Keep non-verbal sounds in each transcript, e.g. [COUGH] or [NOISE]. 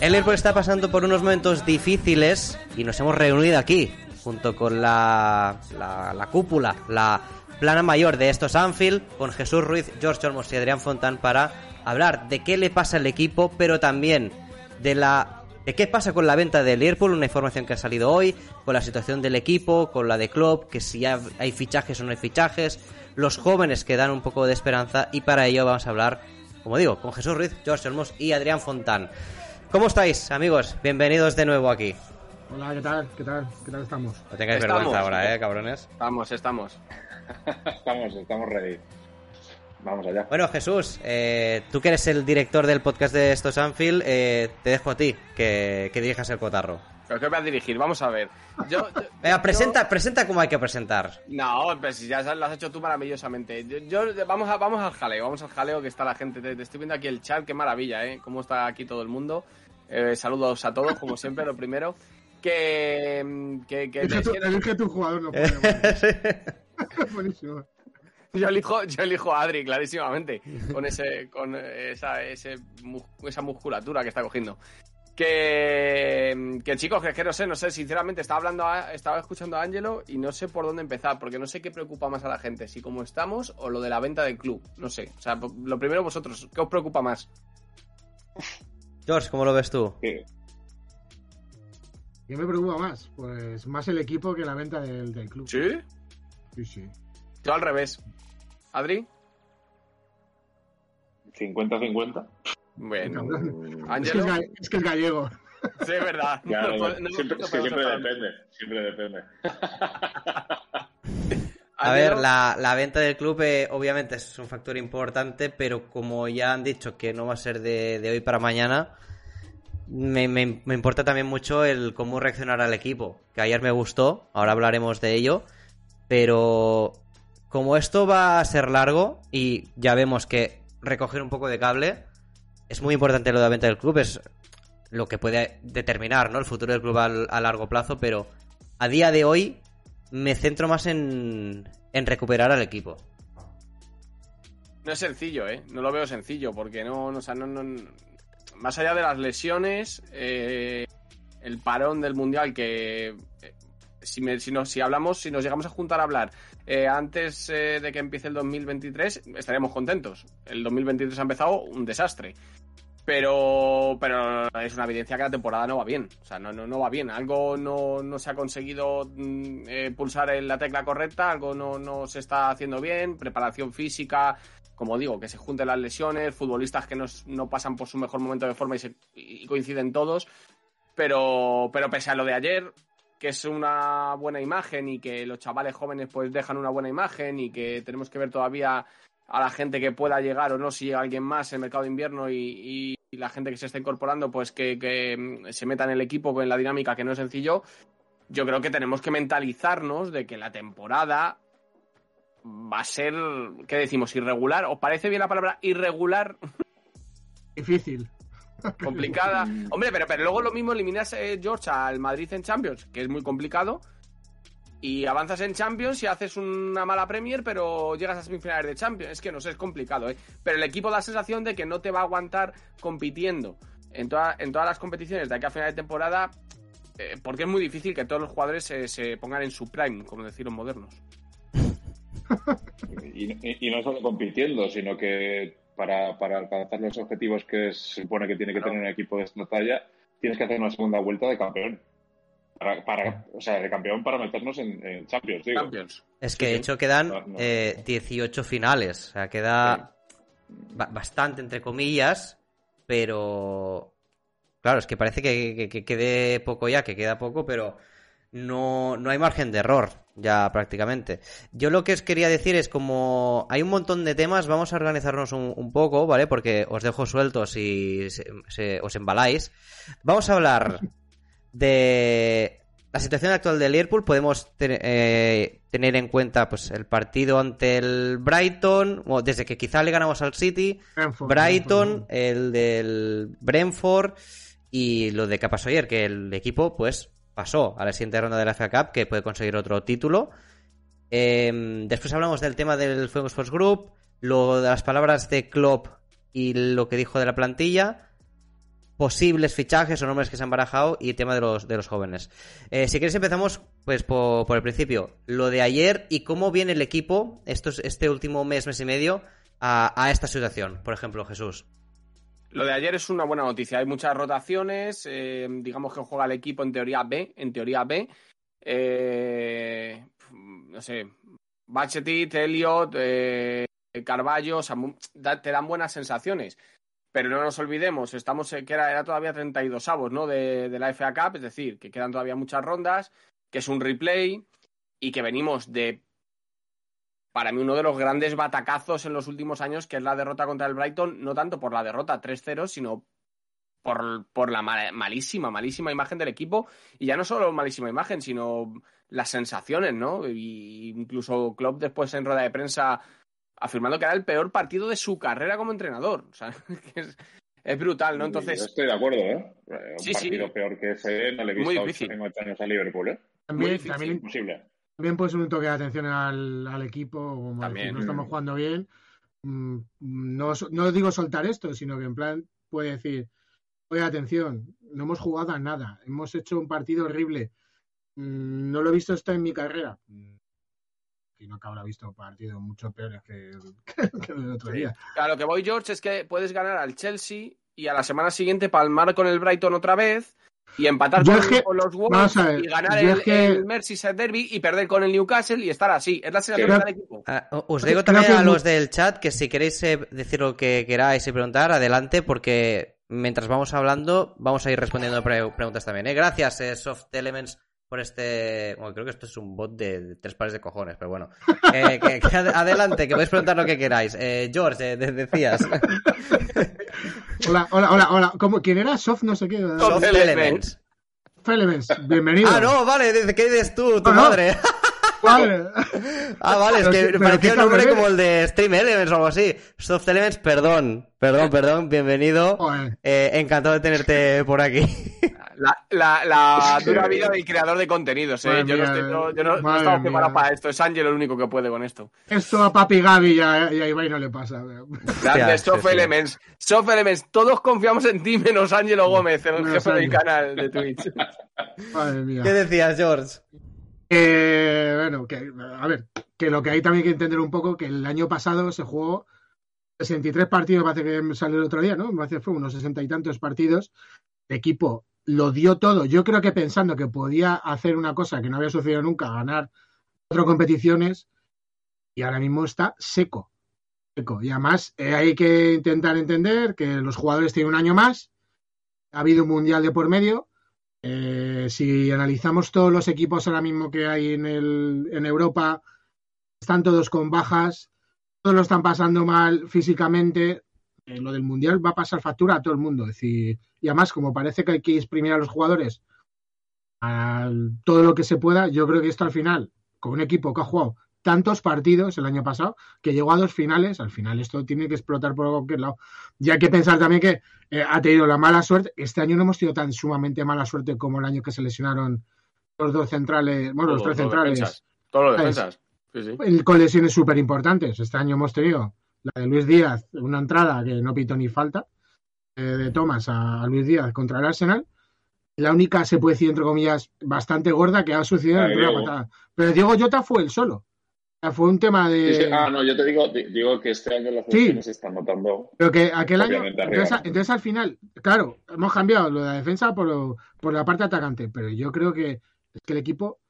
El Liverpool está pasando por unos momentos difíciles y nos hemos reunido aquí, junto con la, la, la cúpula, la plana mayor de estos Anfield, con Jesús Ruiz, George Olmos y Adrián Fontán para hablar de qué le pasa al equipo, pero también de la de qué pasa con la venta de Liverpool, una información que ha salido hoy, con la situación del equipo, con la de Klopp, que si hay fichajes o no hay fichajes, los jóvenes que dan un poco de esperanza y para ello vamos a hablar, como digo, con Jesús Ruiz, George Olmos y Adrián Fontán. ¿Cómo estáis, amigos? Bienvenidos de nuevo aquí. Hola, ¿qué tal? ¿Qué tal? ¿Qué tal estamos? No tengáis Estamos. vergüenza ahora, ¿eh, cabrones? Estamos, estamos. [LAUGHS] estamos, estamos ready. Vamos allá. Bueno, Jesús, eh, tú que eres el director del podcast de estos Anfield, eh, te dejo a ti que, que dirijas el cotarro. ¿Pero qué voy a dirigir? Vamos a ver. Yo, yo- [LAUGHS] Venga, presenta, yo- presenta como hay que presentar. No, pues ya lo has hecho tú maravillosamente. Yo, yo- vamos, a, vamos al jaleo, vamos al jaleo que está la gente. Te, te estoy viendo aquí el chat, qué maravilla, ¿eh? Cómo está aquí todo el mundo. Eh, saludos a todos, como siempre, lo primero. Que... mm, que, que Elige tu, elige tu jugador, no puede. [LAUGHS] [LAUGHS] Buenísimo. yo, elijo, yo elijo a Adri, clarísimamente, con, ese, con esa, ese, esa musculatura que está cogiendo. Que, que chicos, que es que no sé, no sé, sinceramente estaba hablando, a- estaba escuchando a Ángelo y no sé por dónde empezar, porque no sé qué preocupa más a la gente, si cómo estamos o lo de la venta del club, no sé. O sea, lo primero vosotros, ¿qué os preocupa más? [LAUGHS] George, ¿cómo lo ves tú? Sí. ¿Qué me preocupa más? Pues más el equipo que la venta del, del club. ¿Sí? Sí, sí. Yo al revés. ¿Adri? 50-50. Bueno. Es que es, que gallego. sí, es verdad. No no- siempre, no siempre depende. Siempre depende. [LAUGHS] A ver, la, la venta del club eh, obviamente es un factor importante, pero como ya han dicho que no va a ser de, de hoy para mañana, me, me- me importa también mucho el cómo reaccionará el equipo. Que ayer me gustó, ahora hablaremos de ello, pero como esto va a ser largo y ya vemos que recoger un poco de cable, es muy importante lo de la venta del club, es lo que puede determinar ¿no? el futuro del club al- a largo plazo, pero a día de hoy me centro más en, en recuperar al equipo. No es sencillo, ¿eh? No lo veo sencillo, porque no, no, no, más allá de las lesiones, eh, el parón del Mundial que... eh, si, me- si, nos, si hablamos, si nos llegamos a juntar a hablar eh, antes de que empiece el 2023, estaríamos contentos. El 2023 ha empezado un desastre. Pero, pero es una evidencia que la temporada no va bien. O sea, no, no, no va bien. Algo no, no se ha conseguido mm, eh, pulsar en la tecla correcta, algo no, no se está haciendo bien. Preparación física, como digo, que se junten las lesiones, futbolistas que no, no pasan por su mejor momento de forma y, se- y coinciden todos. Pero, pero pese a lo de ayer, que es una buena imagen y que los chavales jóvenes pues dejan una buena imagen y que tenemos que ver todavía a la gente que pueda llegar o no, si llega alguien más en el mercado de invierno y, y- la gente que se está incorporando, pues que, que, mm, se meta en el equipo en la dinámica, que no es sencillo. Yo creo que tenemos que mentalizarnos de que la temporada va a ser, ¿qué decimos? Irregular. ¿Os parece bien la palabra irregular? [LAUGHS] Difícil. complicada. [LAUGHS] Hombre, pero, pero luego lo mismo eliminas, eh, George, al Madrid en Champions, que es muy complicado. Y avanzas en Champions y haces una mala Premier, pero llegas a semifinales de Champions. Es que no sé, es complicado, ¿eh? Pero el equipo da la sensación de que no te va a aguantar compitiendo en, toda- en todas las competiciones de aquí a final de temporada, eh, porque es muy difícil que todos los jugadores se, se pongan en su prime, como decir los modernos. [LAUGHS] Y, y- y no solo compitiendo, sino que para, para alcanzar los objetivos que se supone que tiene que tener un equipo de esta talla, tienes que hacer una segunda vuelta de campeón. Para, para- o sea, de campeón para meternos en, en Champions, digo. Champions. Es que Sí, de hecho quedan No, no. eh, 18 finales, o sea, queda ba- bastante entre comillas, pero claro, es que parece que, que- que quede poco ya, que queda poco, pero no, no hay margen de error ya prácticamente. Yo lo que os quería decir es como hay un montón de temas, vamos a organizarnos un, un poco, ¿vale? Porque os dejo sueltos y se- se- os embaláis. Vamos a hablar de la situación actual del Liverpool. Podemos eh, tener en cuenta pues el partido ante el Brighton, o desde que quizá le ganamos al City, Brentford, Brighton, Brentford. el del Brentford y lo de que pasó ayer, que el equipo pues pasó a la siguiente ronda de la FA Cup, que puede conseguir otro título. Eh, después hablamos del tema del Fuego Sports Group, lo de las palabras de Klopp y lo que dijo de la plantilla. Posibles fichajes o nombres que se han barajado y el tema de los, de los jóvenes. Eh, si queréis empezamos pues por, por, el principio. Lo de ayer y cómo viene el equipo estos, este último mes, mes y medio a, a, esta situación. Por ejemplo, Jesús. Lo de ayer es una buena noticia. Hay muchas rotaciones. Eh, digamos que juega el equipo en teoría B. En teoría B. Eh, no sé. Bachetit, Elliot, eh, Carballo, te dan buenas sensaciones. Pero no nos olvidemos, estamos que era, era todavía 32 avos, ¿no? De, de, la FA Cup, es decir, que quedan todavía muchas rondas, que es un replay y que venimos de, para mí, uno de los grandes batacazos en los últimos años, que es la derrota contra el Brighton, no tanto por la derrota 3-0, sino por, por la malísima, malísima imagen del equipo. Y ya no solo malísima imagen, sino las sensaciones, ¿no? Y incluso Klopp después en rueda de prensa afirmando que era el peor partido de su carrera como entrenador. O sea, [LAUGHS] es, es, brutal, ¿no? Entonces. Yo estoy de acuerdo, ¿eh? Un sí, partido sí. peor que ese no le he visto Muy difícil. tengo ocho años a Liverpool, ¿eh? También, difícil, también, Imposible. también puede ser un toque de atención al, al equipo, como También. decir, no estamos jugando bien. Mm, No, no digo soltar esto, sino que en plan puede decir, oye, atención, no hemos jugado a nada, hemos hecho un partido horrible, Mm, no lo he visto esto en mi carrera. Mm, Y no que habrá visto partidos mucho peores que, [LAUGHS] que, que el otro día. A lo que voy, George, es que puedes ganar al Chelsea y a la semana siguiente palmar con el Brighton otra vez y empatar con, es que- con los Wolves y ganar el, el Merseyside Derby y perder con el Newcastle y estar así. Es la sensación del equipo. Ah, os digo también a los del chat que si queréis eh, decir lo que queráis y preguntar, adelante, porque mientras vamos hablando, vamos a ir respondiendo pre- preguntas también. ¿eh? Gracias, eh, Soft Elements, por este. Bueno, creo que esto es un bot de, de tres pares de cojones, pero bueno. [LAUGHS] Eh, que- que ad- adelante, que podéis preguntar lo que queráis. Eh, George, eh, de- decías. [LAUGHS] Hola, hola, hola, hola. ¿Cómo, ¿Quién era? Soft no sé qué. Soft Soft Elements. Elements. Soft Elements, bienvenido. Ah, no, vale, ¿qué dices tú, tu no. madre? [LAUGHS] Vale. Ah, vale, es que parecía un nombre como el de Stream Elements o algo así. Soft Elements, perdón, perdón, perdón, bienvenido. Eh, encantado de tenerte por aquí. La, la, la [LAUGHS] Sí. dura vida del creador de contenidos. ¿eh? Yo no, estoy, no- yo no, no preparados mía. para esto. Es Ángel el único que puede con esto. Esto a Papi Gaby y a, y a Ibai no le pasa. Grandes sí, Soft. Elements. Soft Elements. Todos confiamos en ti menos Ángelo Gómez, el Menos jefe del canal de Twitch. [LAUGHS] Madre mía. ¿Qué decías, George? Eh, bueno, que, a ver, que lo que hay también que entender un poco, que el año pasado se jugó 63 partidos, parece que salió el otro día, ¿no? Me parece que fue unos 60 y tantos partidos. El equipo lo dio todo. Yo creo que pensando que podía hacer una cosa que no había sucedido nunca, ganar cuatro competiciones, y ahora mismo está seco. Seco. Y además eh, hay que intentar entender que los jugadores tienen un año más, ha habido un mundial de por medio. Eh, si analizamos todos los equipos ahora mismo que hay en, el, en Europa, están todos con bajas, todos lo están pasando mal físicamente. Eh, lo del mundial va a pasar factura a todo el mundo. Es decir, y además, como parece que hay que exprimir a los jugadores a todo lo que se pueda, yo creo que esto al final, con un equipo que ha jugado tantos partidos el año pasado, que llegó a dos finales, al final esto tiene que explotar por cualquier lado. Y hay que pensar también que eh, ha tenido la mala suerte. Este año no hemos tenido tan sumamente mala suerte como el año que se lesionaron los dos centrales, bueno, los tres centrales, defensas. Todos los ¿Sabes? defensas. Sí, sí. con lesiones súper importantes. Este año hemos tenido la de Luis Díaz, una entrada que no pito ni falta, eh, de Thomas a, a Luis Díaz contra el Arsenal. La única, se puede decir, entre comillas, bastante gorda que ha sucedido La en de la Diego. patada. Pero Diego Jota fue el solo. O sea, fue un tema de. Sí, sí. Ah, no, yo te digo, di- digo que este año las Sí. lesiones se están notando. Pero que aquel año, entonces, al final, claro, hemos cambiado lo de la defensa por, lo- por la parte atacante, pero yo creo que es que el equipo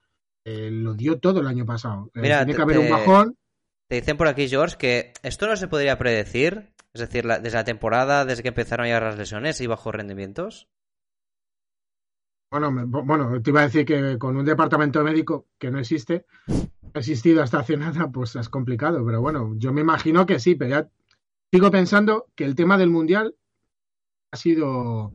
eh, lo dio todo el año pasado. Eh, tiene que haber un bajón. Te dicen por aquí, George, que esto no se podría predecir. Es decir, desde la temporada, desde que empezaron a llegar las lesiones y bajos rendimientos. Bueno, bueno, te iba a decir que con un departamento médico que no existe, ha existido hasta hace nada, pues es complicado. Pero bueno, yo me imagino que sí, pero ya sigo pensando que el tema del mundial ha sido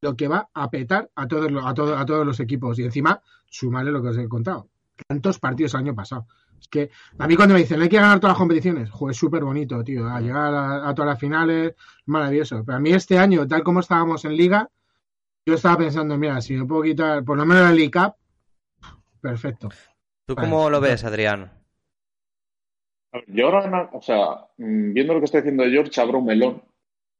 lo que va a petar a todos, a a todos los equipos. Y encima, sumarle lo que os he contado. Tantos partidos el año pasado. Es que a mí cuando me dicen hay que ganar todas las competiciones, joder, es súper bonito, tío. A llegar a, a todas las finales, maravilloso. Pero a mí este año, tal como estábamos en liga, yo estaba pensando, mira, si me puedo quitar por lo menos la League Cup, perfecto. ¿Tú Vale, cómo lo entonces- ves, Adrián? Yo ahora, o sea, mm, viendo lo que está diciendo George, abro un melón.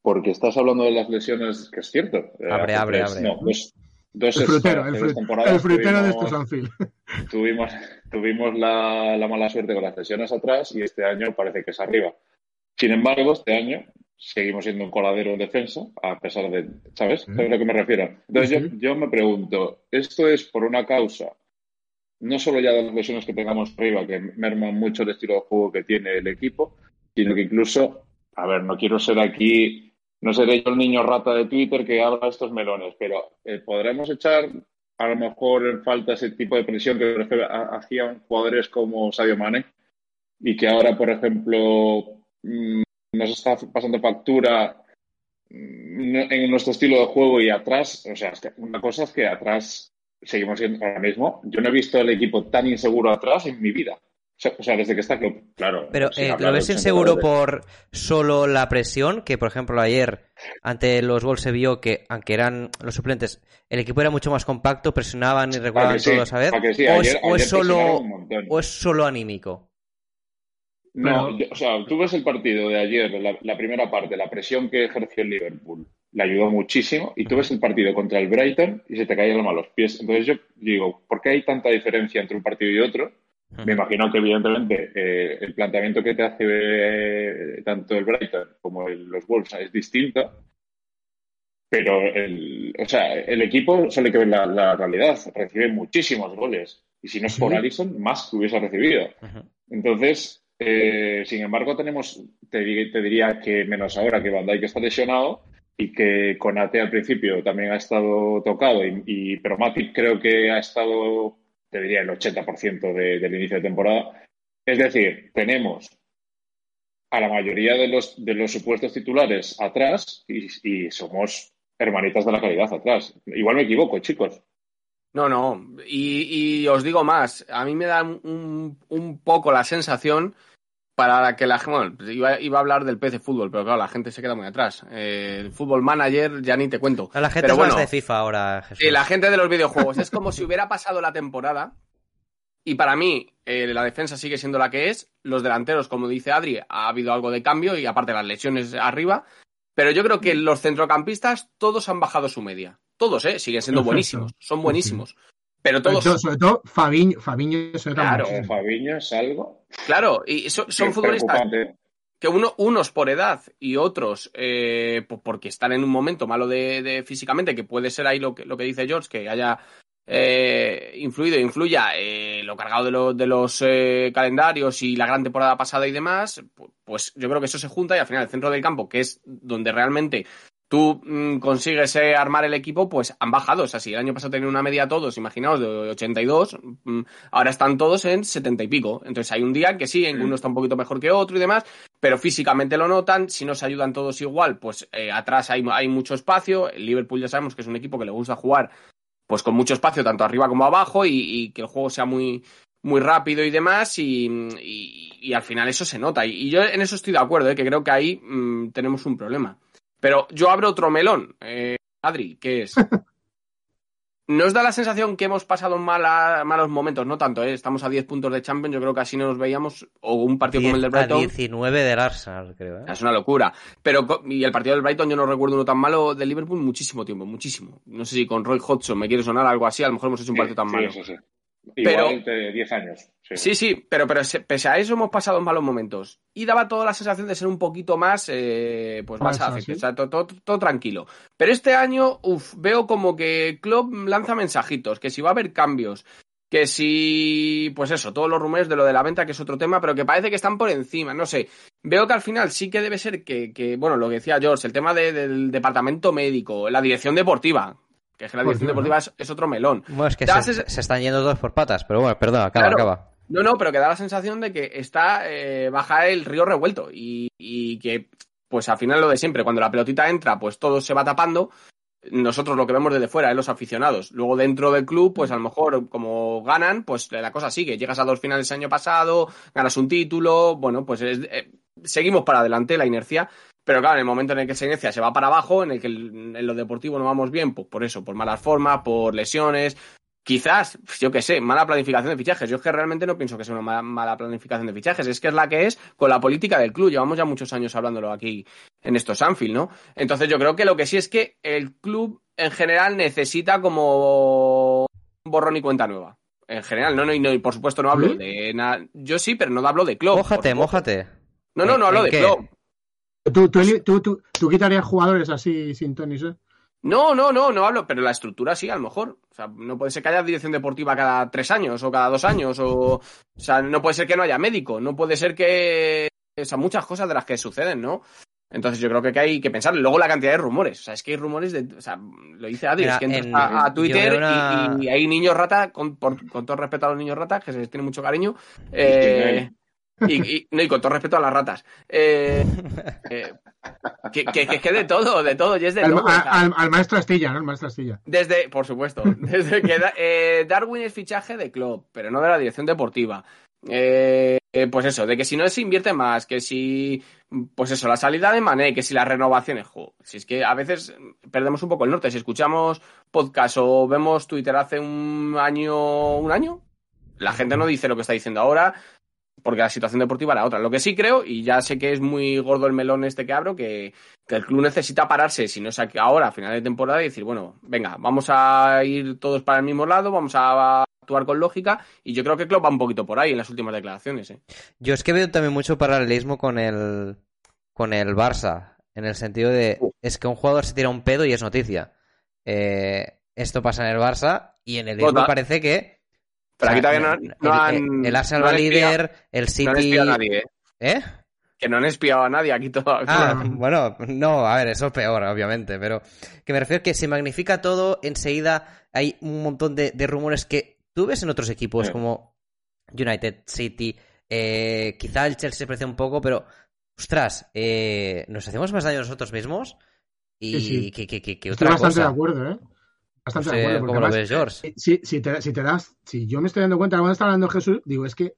porque estás hablando de las lesiones, que es cierto. eh, Abre, abre, abre. no, dos, dos El frutero, el, frutero de estos Anfield. [LAUGHS] tuvimos, tuvimos la, la mala suerte con las lesiones atrás y este año parece que es arriba. Sin embargo, este año seguimos siendo un coladero en defensa, a pesar de, ¿sabes? Sí. ¿Sabes a lo que me refiero? Entonces Sí, yo, yo me pregunto, ¿esto es por una causa, no solo ya de las lesiones que tengamos arriba, que merman mucho el estilo de juego que tiene el equipo, sino que incluso, a ver, no quiero ser aquí, no seré yo el niño rata de Twitter que habla estos melones, pero eh, podremos echar a lo mejor en falta ese tipo de presión que hacían jugadores como Sadio Mane y que ahora, por ejemplo, mm, nos está pasando factura mm, en nuestro estilo de juego y atrás, o sea, una cosa es que atrás seguimos siendo ahora mismo, yo no he visto el equipo tan inseguro atrás en mi vida. O sea, o sea, desde que está Klopp, claro. Pero, eh, ¿lo ves de inseguro entrenadores. por solo la presión? Que, por ejemplo, ayer ante los Wolves se vio que, aunque eran los suplentes, el equipo era mucho más compacto, presionaban y ¿A regulaban que sí? todos a vez. ¿A que sí? ¿O, Ayer- es, o ayer es solo. ¿O es solo anímico? No, Pero- yo- o sea, tú ves el partido de ayer, la, la primera parte, la presión que ejerció el Liverpool, le ayudó muchísimo, y tú ves el partido contra el Brighton y se te cae el alma a los pies. Entonces yo digo, ¿por qué hay tanta diferencia entre un partido y otro? Me imagino que evidentemente eh, el planteamiento que te hace eh, tanto el Brighton como el- los Wolves es distinto, pero el, o sea, el equipo solo hay que ver la, la realidad, recibe muchísimos goles, y si no es por Sí. Allison, más que hubiese recibido. Entonces, eh, sin embargo, tenemos, te, te diría que menos ahora que Van Dijk está lesionado y que Conate al principio también ha estado tocado, y, y- pero Matip creo que ha estado, te diría, el 80% de- del inicio de temporada. Es decir, tenemos a la mayoría de los, de los supuestos titulares atrás y, somos hermanitas de la calidad atrás. Igual me equivoco, chicos. No, no. Y, y os digo más, a mí me da un, un poco la sensación para la que la bueno, iba, iba a hablar del PC fútbol, pero claro, la gente se queda muy atrás. Eh, el fútbol manager ya ni te cuento. La gente Pero es más de FIFA ahora, Jesús. eh, la gente de los videojuegos es como si hubiera pasado la temporada y para mí eh, la defensa sigue siendo la que es. Los delanteros, como dice Adri, ha habido algo de cambio y aparte las lesiones arriba. Pero yo creo que los centrocampistas todos han bajado su media. Todos, ¿eh? Siguen siendo buenísimos. Son buenísimos. Pero Sobre todos... todo, sobre todo Fabiño, Fabiño se Claro. Fabiño es algo Claro, y so- son futbolistas que uno, unos por edad y otros eh, po- porque están en un momento malo de, de físicamente, que puede ser ahí lo que, lo que dice George, que haya eh, influido, influya eh, lo cargado de, lo- de los eh, calendarios y la gran temporada pasada y demás, pu- pues yo creo que eso se junta y al final el centro del campo, que es donde realmente tú mm, consigues eh, armar el equipo, pues han bajado. O sea, si el año pasado tenían una media todos, imaginaos, de 82, mm, ahora están todos en 70 y pico. Entonces hay un día que sí, en que uno está un poquito mejor que otro y demás, pero físicamente lo notan. Si no se ayudan todos igual, pues eh, atrás hay, hay mucho espacio. El Liverpool ya sabemos que es un equipo que le gusta jugar pues con mucho espacio, tanto arriba como abajo, y, y que el juego sea muy, muy rápido y demás, y, y- y al final eso se nota. Y, yo en eso estoy de acuerdo, ¿eh? que creo que ahí mm, tenemos un problema. Pero yo abro otro melón, eh, Adri, que es... [LAUGHS] ¿No os da la sensación que hemos pasado mala- malos momentos? No tanto, ¿eh? estamos a 10 puntos de Champions, yo creo que así no nos veíamos, o un partido como el del 10 a Brighton. 19 del Arsenal, creo. ¿eh? Es una locura. Pero, y el partido del Brighton yo no recuerdo uno tan malo del Liverpool muchísimo tiempo, muchísimo. No sé si con Roy Hodgson me quiere sonar algo así, a lo mejor hemos hecho un partido tan Sí, malo. sí, sí. Pero- Igual de 10 años. Sí, Sí, sí, pero, pero se- pese a eso hemos pasado malos momentos. Y daba toda la sensación de ser un poquito más, eh, pues más ágil, ¿sí? o sea, todo, todo- todo tranquilo. Pero este año, uff, veo como que Klopp lanza mensajitos, que si va a haber cambios, que si, pues eso, todos los rumores de lo de la venta, que es otro tema, pero que parece que están por encima, no sé. Veo que al final sí que debe ser que, que bueno, lo que decía George, el tema de- del departamento médico, la dirección deportiva, que es que la dirección Deportiva, es, es otro melón. Bueno, es que se, están yendo todos por patas, pero bueno, perdón, acaba, Claro. acaba. No, no, pero que da la sensación de que está eh, baja el río revuelto y, y que, pues al final lo de siempre, cuando la pelotita entra, pues todo se va tapando. Nosotros lo que vemos desde fuera, ¿eh? los aficionados. Luego dentro del club, pues a lo mejor como ganan, pues la cosa sigue. Llegas a dos finales el año pasado, ganas un título, bueno, pues es- eh, seguimos para adelante la inercia. Pero claro, en el momento en el que esa inercia se va para abajo, en el que en lo deportivo no vamos bien, pues por eso, por malas formas, por lesiones, Quizás, yo qué sé, mala planificación de fichajes. Yo es que realmente no pienso que sea una mala, mala, planificación de fichajes. Es que es la que es con la política del club. Llevamos ya muchos años hablándolo aquí en estos Anfield, ¿no? Entonces yo creo que lo que sí es que el club en general necesita como borrón y cuenta nueva. En general, no, no, y, no, y por supuesto no hablo ¿Sí? de nada. Yo sí, pero no hablo de club. Mójate, mójate. No, no, no hablo ¿En de qué? club. ¿Tú, tú, tú, tú, tú quitarías jugadores así sin Tony, ¿eh? No, no, no, no hablo, pero la estructura sí, a lo mejor. O sea, no puede ser que haya dirección deportiva cada tres años o cada dos años, o, o sea, no puede ser que no haya médico, no puede ser que. O sea, muchas cosas de las que suceden, ¿no? Entonces yo creo que hay que pensar. Luego la cantidad de rumores. O sea, es que hay rumores de. O sea, lo dice Adri, Mira, es que entras en- a, Twitter veo una- y, y hay niños rata, con, por- con todo respeto a los niños ratas, que se les tiene mucho cariño. eh, y, y- no, y con todo respeto a las ratas. Eh, eh, que, que, que, de todo, de todo, y es de Al, todo. a- al- al maestro Astilla, ¿no? El maestro Astilla. desde, por supuesto, desde que da- eh, Darwin es fichaje de club, pero no de la dirección deportiva. Pues eso, de que si no se invierte más, que si, pues eso, la salida de Mané, que si las renovaciones, jo, si es que a veces perdemos un poco el norte. Si escuchamos podcast o vemos Twitter hace un año, un año, la gente no dice lo que está diciendo ahora, porque la situación deportiva era otra. Lo que sí creo, y ya sé que es muy gordo el melón este que abro, que, que el club necesita pararse, si no es aquí ahora, a final de temporada, y decir, bueno, venga, vamos a ir todos para el mismo lado, vamos a actuar con lógica, y yo creo que Klopp va un poquito por ahí en las últimas declaraciones. ¿eh? Yo es que veo también mucho paralelismo con el con el Barça, en el sentido de Uh. es que un jugador se tira un pedo y es noticia. Eh, esto pasa en el Barça y en el Total. parece que Pero o sea, aquí todavía no, el- han... el, el Arsenal no va líder, el no han City espiado a nadie, ¿eh? ¿Eh? Que no han espiado a nadie aquí todavía. Ah, bueno, no, a ver, eso es peor, obviamente, pero que me refiero que se magnifica todo, enseguida hay un montón de, de rumores que tú ves en otros equipos Sí. como United, City, eh, quizá el Chelsea se parece un poco, pero, ostras, eh, nos hacemos más daño nosotros mismos y Sí, sí. que, que, que, que Estoy otra bastante cosa. de acuerdo, ¿eh? No Bastante sé de acuerdo. porque cómo lo ves, George. Si, si, te, si te das, si yo me estoy dando cuenta, cuando está hablando Jesús, digo, es que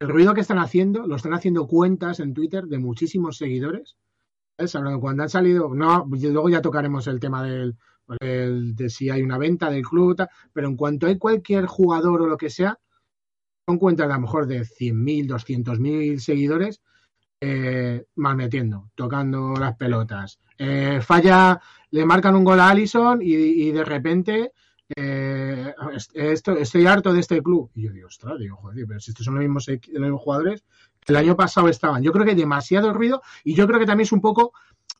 el ruido que están haciendo, lo están haciendo cuentas en Twitter de muchísimos seguidores. ¿sabes? Cuando han salido, no, luego ya tocaremos el tema del, de si hay una venta del club, tal, pero en cuanto hay cualquier jugador o lo que sea, son cuentas a lo mejor de 100.000, 200.000 seguidores eh, malmetiendo, tocando las pelotas. Eh, falla, le marcan un gol a Allison y, de repente eh, est- esto, estoy harto de este club. Y yo digo, ostras, digo, joder, pero si estos son los mismos, jugadores que el año pasado estaban. Yo creo que demasiado ruido y yo creo que también es un poco,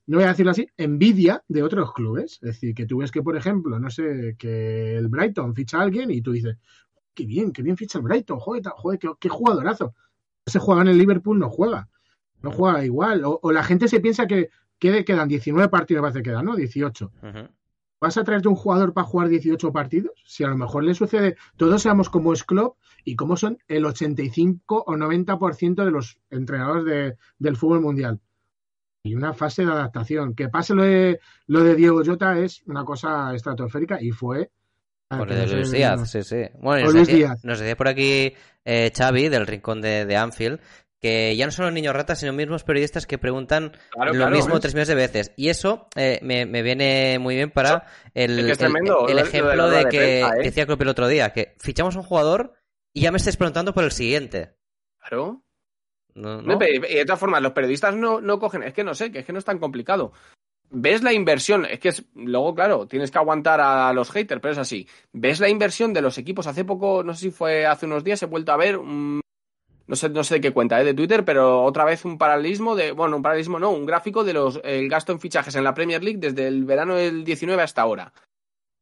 no voy a decirlo así, envidia de otros clubes. Es decir, que tú ves que, por ejemplo, no sé, que el Brighton ficha a alguien y tú dices, qué bien, qué bien ficha el Brighton, joder, joder qué, qué jugadorazo. Ese juega en el Liverpool, no juega. No juega igual. O, o la gente se piensa que, que quedan 19 partidos, parece que quedan, ¿no? 18. Ujú. ¿Vas a traerte un jugador para jugar 18 partidos? Si a lo mejor le sucede, todos sabemos cómo es Klopp y cómo son el 85 o 90% de los entrenadores de- del fútbol mundial. Y una fase de adaptación. Que pase lo de, lo de Diego Jota es una cosa estratosférica y fue... Por el de Luis Díaz, sí, sí. Bueno, nos, decía, Díaz. nos decía por aquí eh, Xavi, del rincón de, de Anfield, que ya no son los niños ratas, sino mismos periodistas que preguntan Claro, lo claro, mismo tres millones de veces. Y eso eh, me, me viene muy bien para el, Es que es el- ejemplo de, que ¿eh? decía Klopp el otro día, que fichamos a un jugador y ya me estáis preguntando por el siguiente. Claro. No, No, y de todas formas, los periodistas no, no cogen, es que no sé, que es que no es tan complicado. Ves la inversión, es que es, luego, claro, tienes que aguantar a los haters, pero es así. Ves la inversión de los equipos hace poco, no sé si fue hace unos días, he vuelto a ver, un- no sé, no sé de qué cuenta, ¿eh? de Twitter, pero otra vez un paralelismo de, bueno, un paralelismo no, un gráfico de los, el gasto en fichajes en la Premier League desde el verano del 19 hasta ahora.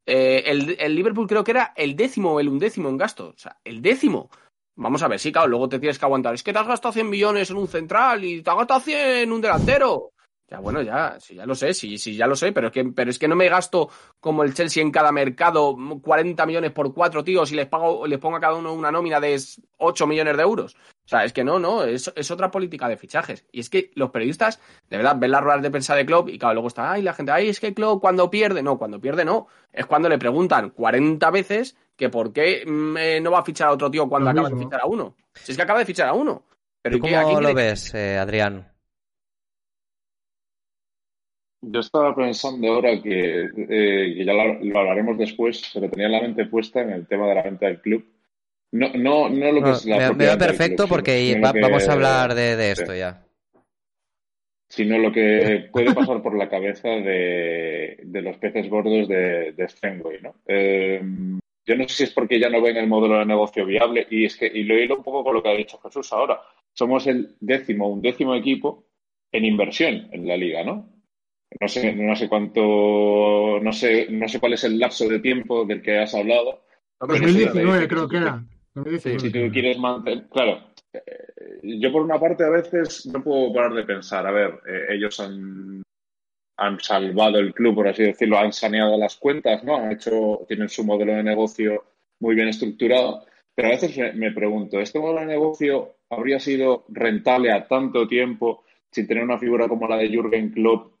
Eh, el, el Liverpool creo que era el décimo o el undécimo en gasto, o sea, el décimo. Vamos a ver, sí, claro, luego te tienes que aguantar. Es que te has gastado 100 millones en un central y te has gastado 100 en un delantero. Ya, bueno, ya, sí, ya lo sé, sí, sí, ya lo sé, pero es que, pero es que no me gasto como el Chelsea en cada mercado 40 millones por cuatro tíos y les pago, les pongo a cada uno una nómina de 8 millones de euros. O sea, es que no, no, es, es otra política de fichajes. Y es que los periodistas, de verdad, ven las ruedas de prensa de Klopp y claro, luego está, ay, la gente, ay, es que Klopp cuando pierde, no, cuando pierde no, es cuando le preguntan 40 veces que por qué mm, eh, no va a fichar a otro tío cuando Lo acaba mismo. de fichar a uno. Si es que acaba de fichar a uno. Pero ¿Tú ¿y qué- a cómo lo ves, eh, Adrián? Yo estaba pensando ahora que, eh, que ya lo, lo hablaremos después, pero tenía la mente puesta en el tema de la venta del club. No, no, no lo que No, es la me, me va perfecto club, porque va- que- vamos a hablar de, de sí. esto ya. sino lo que puede pasar por la cabeza de, de los peces gordos de, de ¿no? Eh, yo no sé si es porque ya no ven el modelo de negocio viable y es que, y lo hilo un poco con lo que ha dicho Jesús ahora, somos el décimo, un décimo equipo en inversión en la liga, ¿no? No sé, no sé cuánto, no sé, no sé cuál es el lapso de tiempo del que has hablado. Hombre, 2019 sí, creo que era. 2019. Si tú quieres mantener, claro, eh, yo por una parte a veces no puedo parar de pensar, a ver, eh, ellos han, han salvado el club, por así decirlo, han saneado las cuentas, ¿no? Han hecho, tienen su modelo de negocio muy bien estructurado, pero a veces me, me pregunto, ¿este modelo de negocio habría sido rentable a tanto tiempo sin tener una figura como la de Jürgen Klopp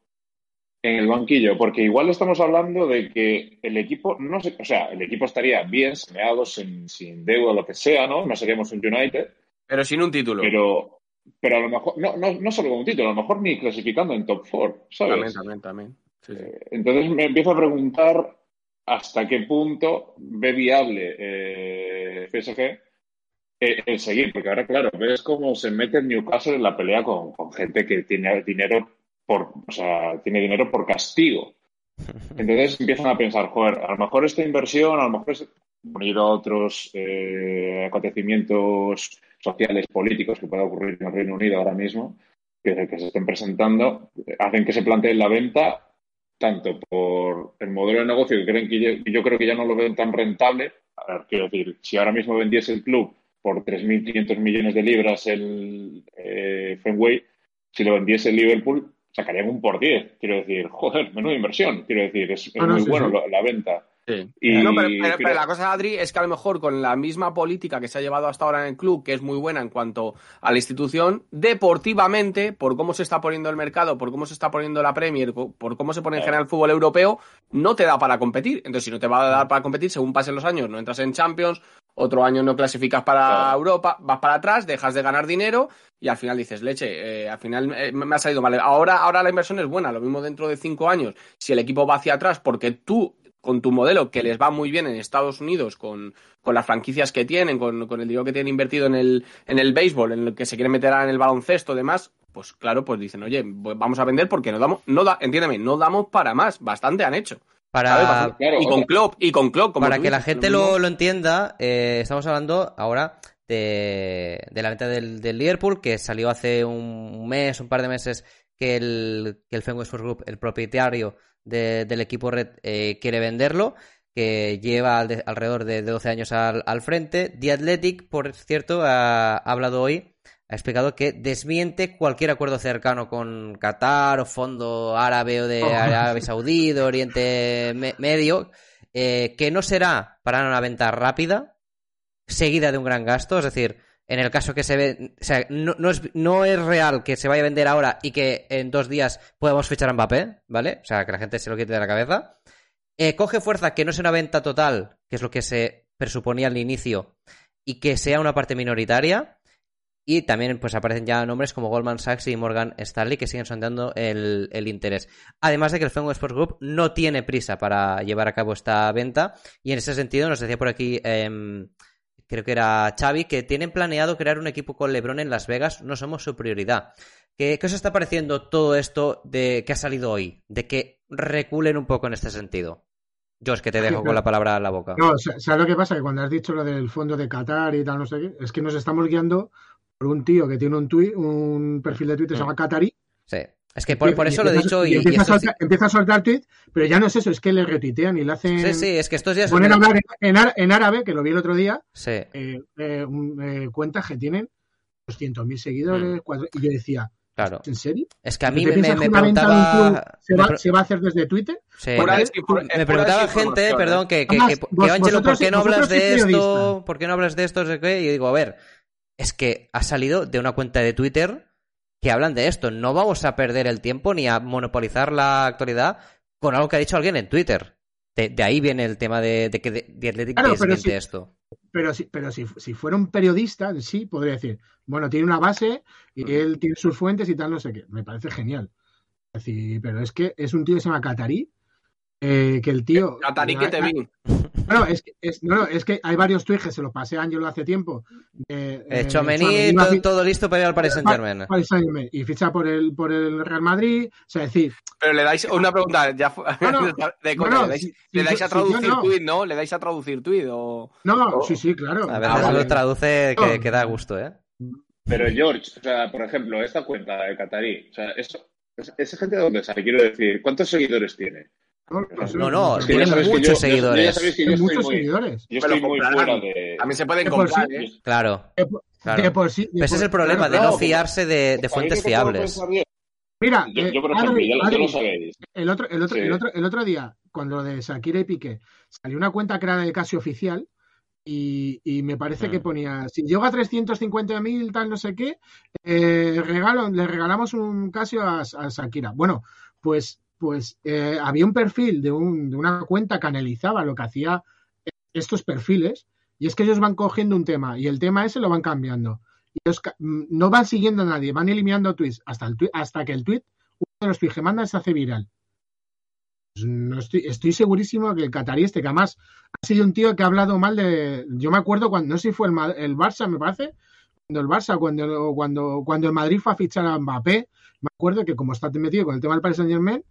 en el banquillo? Porque igual estamos hablando de que el equipo, no sé, o sea, el equipo estaría bien saneado, sin, sin deuda, lo que sea, ¿no? No seríamos un United, Pero sin un título. pero, pero a lo mejor, no, no, no solo con un título, a lo mejor ni clasificando en top 4, También, ¿sabes? también, también. Sí, sí. Entonces me empiezo a preguntar hasta qué punto ve viable eh, PSG eh, el seguir, porque ahora, claro, ves cómo se mete el Newcastle en la pelea con, con gente que tiene dinero por, o sea, tiene dinero por castigo. [LAUGHS] Entonces empiezan a pensar, joder, a lo mejor esta inversión, a lo mejor es unido a otros eh, acontecimientos sociales, políticos que pueda ocurrir en el Reino Unido ahora mismo, que, que se estén presentando, hacen que se plantee la venta tanto por el modelo de negocio que creen que yo, yo creo que ya no lo ven tan rentable. A ver, quiero decir, si ahora mismo vendiese el club por 3.500 millones de libras el eh, Fenway, si lo vendiese el Liverpool, sacarían un por 10. Quiero decir, [LAUGHS] joder, menuda inversión. Quiero decir, es, es Ah, no, muy sí, bueno sí. lo- la venta. Sí. Y- No, pero, pero- la cosa, Adri, es que a lo mejor con la misma política que se ha llevado hasta ahora en el club, que es muy buena en cuanto a la institución, deportivamente, por cómo se está poniendo el mercado, por cómo se está poniendo la Premier, por cómo se pone en general el fútbol europeo, no te da para competir. Entonces, si no te va a dar para competir, según pasen los años, no entras en Champions, otro año no clasificas para Claro. Europa, vas para atrás, dejas de ganar dinero y al final dices, leche, eh, al final eh, me ha salido mal. Ahora, ahora la inversión es buena, lo mismo dentro de cinco años, si el equipo va hacia atrás porque tú con tu modelo que les va muy bien en Estados Unidos, con, con las franquicias que tienen, con, con el dinero que tienen invertido en el, en el béisbol, en el que se quieren meter en el baloncesto, demás, pues claro, pues dicen, oye, pues vamos a vender porque no damos, no da, entiéndeme, no damos para más, bastante han hecho. Para. Claro, y con Klopp, y con Klopp, como para que la gente lo lo, entienda, eh, estamos hablando ahora de, de la venta del, del Liverpool, que salió hace un mes, un par de meses, que el, que el Fenway Sports Group, el propietario de- del equipo Red, eh, quiere venderlo, que lleva al- de- alrededor de, de 12 años al, al frente. The Athletic, por cierto, ha, ha hablado hoy, ha explicado que desmiente cualquier acuerdo cercano con Qatar o Fondo Árabe o de Oh. Arabia Saudí, de Oriente Me- Medio, eh, que no será para una venta rápida, seguida de un gran gasto, es decir, en el caso que se ve, o sea, no, no es, no es real que se vaya a vender ahora y que en dos días podamos fichar a Mbappé, ¿vale? O sea, que la gente se lo quite de la cabeza. Eh, coge fuerza que no sea una venta total, que es lo que se presuponía al inicio, y que sea una parte minoritaria. Y también pues aparecen ya nombres como Goldman Sachs y Morgan Stanley que siguen sondeando el, el interés. Además de que el Fenway Sports Group no tiene prisa para llevar a cabo esta venta. Y en ese sentido nos decía por aquí, em, creo que era Xavi, que tienen planeado crear un equipo con LeBron en Las Vegas. No somos su prioridad. ¿Qué, qué os está pareciendo todo esto de que ha salido hoy? De que reculen un poco en este sentido. Yo es que te dejo con la palabra en la boca. No, sa- ¿sabes lo que pasa? Que cuando has dicho lo del fondo de Qatar y tal, no sé qué, es que nos estamos guiando por un tío que tiene un tuit, un perfil de Twitter que se llama Qatari. Sí. Es que por, por eso lo he empieza- dicho y, y empieza, esto a soltar, empieza a soltar tweets, pero ya no es eso, es que le retuitean y le hacen. Sí, sí, es que estos días... Ponen a hablar en, en ar- en árabe, que lo vi el otro día, Sí. eh, eh, un- eh, cuentas que tienen 200.000 seguidores. cuatro- y yo decía, Claro. ¿en serio? Es que a ¿Te mí me, me preguntaba... se me va, pre- se va a hacer desde Twitter? sí, me- preguntaba gente, desinformación, perdón, ¿eh? que, que, Además, que, que, vos- Ángelo, ¿por qué no hablas de esto? ¿Por qué no hablas de esto? Y yo digo, a ver, es que ha salido de una cuenta de Twitter que hablan de esto. No vamos a perder el tiempo ni a monopolizar la actualidad con algo que ha dicho alguien en Twitter. De, de ahí viene el tema de, de que Athletic Claro, pero desmiente si- esto. Pero si, pero si, si fuera un periodista, sí, podría decir, bueno, tiene una base y él tiene sus fuentes y tal, no sé qué. Me parece genial. Es decir, pero es que es un tío que se llama Qatarí, eh, que el tío... Que te vi. Bueno, es que, es, no, no, es que hay varios tweets que se los pasé a Ángelo hace tiempo. De, Eh, eh, todo, todo listo para ir al Paris Saint Germain. Paris y ficha por el, por el Real Madrid. O sea, es decir, Pero le dais una pregunta, ya fu- No, no, [LAUGHS] de no, coña, no, le dais, si- le si dais a si traducir no. tweet, ¿no? Le dais a traducir tweet o. no, sí, sí, claro. A veces Ah, vale. lo traduce que, que da gusto, ¿eh? Pero George, o sea, por ejemplo, esta cuenta de Qatarí, o sea, eso, es- esa gente de dónde sale, quiero decir, ¿cuántos seguidores tiene? No, no, No, no, Es que tiene muchos seguidores. muchos muy, seguidores. yo estoy lo muy fuera de... También se pueden comprar, sí- ¿eh? Claro. De por- Claro. de por sí- de Ese es el problema claro, de no fiarse de, de ¿Sabéis fuentes fiables. Mira, Yo, eh, yo, por ejemplo, Adri, ya, lo- ya Adri, lo sabéis. el otro, el, otro, Sí. el, otro, el otro día, cuando lo de Shakira y Piqué, salió una cuenta creada de casi oficial y, y me parece Mm. que ponía, si llega a 350.000, tal, no sé qué, eh, regalo, le regalamos un Casio a, a Shakira. Bueno, pues, pues eh, había un perfil de, un, de una cuenta que analizaba lo que hacía estos perfiles y es que ellos van cogiendo un tema y el tema ese lo van cambiando. Y ellos mm, no van siguiendo a nadie, van eliminando tweets hasta, el hasta que el tweet, uno de los mandan se hace viral. Pues no estoy, estoy segurísimo que el catarí este, que además ha sido un tío que ha hablado mal de. Yo me acuerdo cuando, no sé si fue el, el Barça, me parece, cuando el Barça, cuando, cuando, cuando el Madrid fue a fichar a Mbappé, me acuerdo que como está metido con el tema del Paris Saint Germain,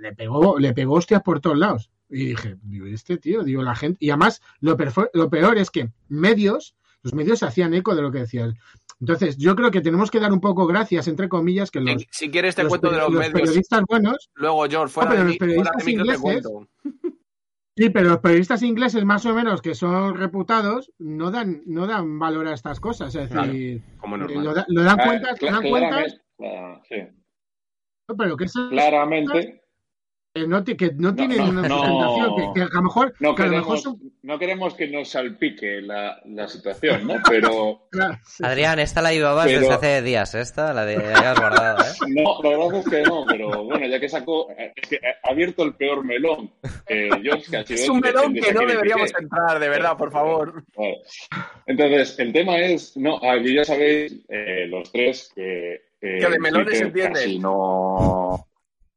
le pegó, le pegó hostias por todos lados. Y dije, digo, este tío, digo, la gente. Y además, lo, lo peor es que medios, los medios se hacían eco de lo que decía él. Entonces, yo creo que tenemos que dar un poco gracias, entre comillas, que los, Si, si quieres te los cuento de los, los medios. periodistas buenos Luego, George, fuera, Ah, pero de, los de periodistas te ingleses-. Sí, pero los periodistas ingleses, más o menos, que son reputados, no dan, no dan valor a estas cosas. Es decir, Como eh, normal. lo, da- lo dan Ah, cuentas, cla- dan cuentas, claramente, ah, sí. no, pero que, esas- Claramente, no, ti- que no tienen no, una no. sustentación, que, que a lo mejor, no que a lo mejor queremos, son... no queremos que nos salpique la, la situación, ¿no? Pero [LAUGHS] claro, sí. Adrián, esta la llevabas Pero- desde hace días, esta, la de guardado, ¿eh? [LAUGHS] no, la verdad es que no, pero bueno, ya que sacó, eh, es que ha abierto el peor melón. Eh, que Es un melón que no deberíamos entrar, de verdad, por favor. Vale. Entonces, el tema es, no, aquí ya sabéis, eh, los tres, que... eh, Que de melones casi no...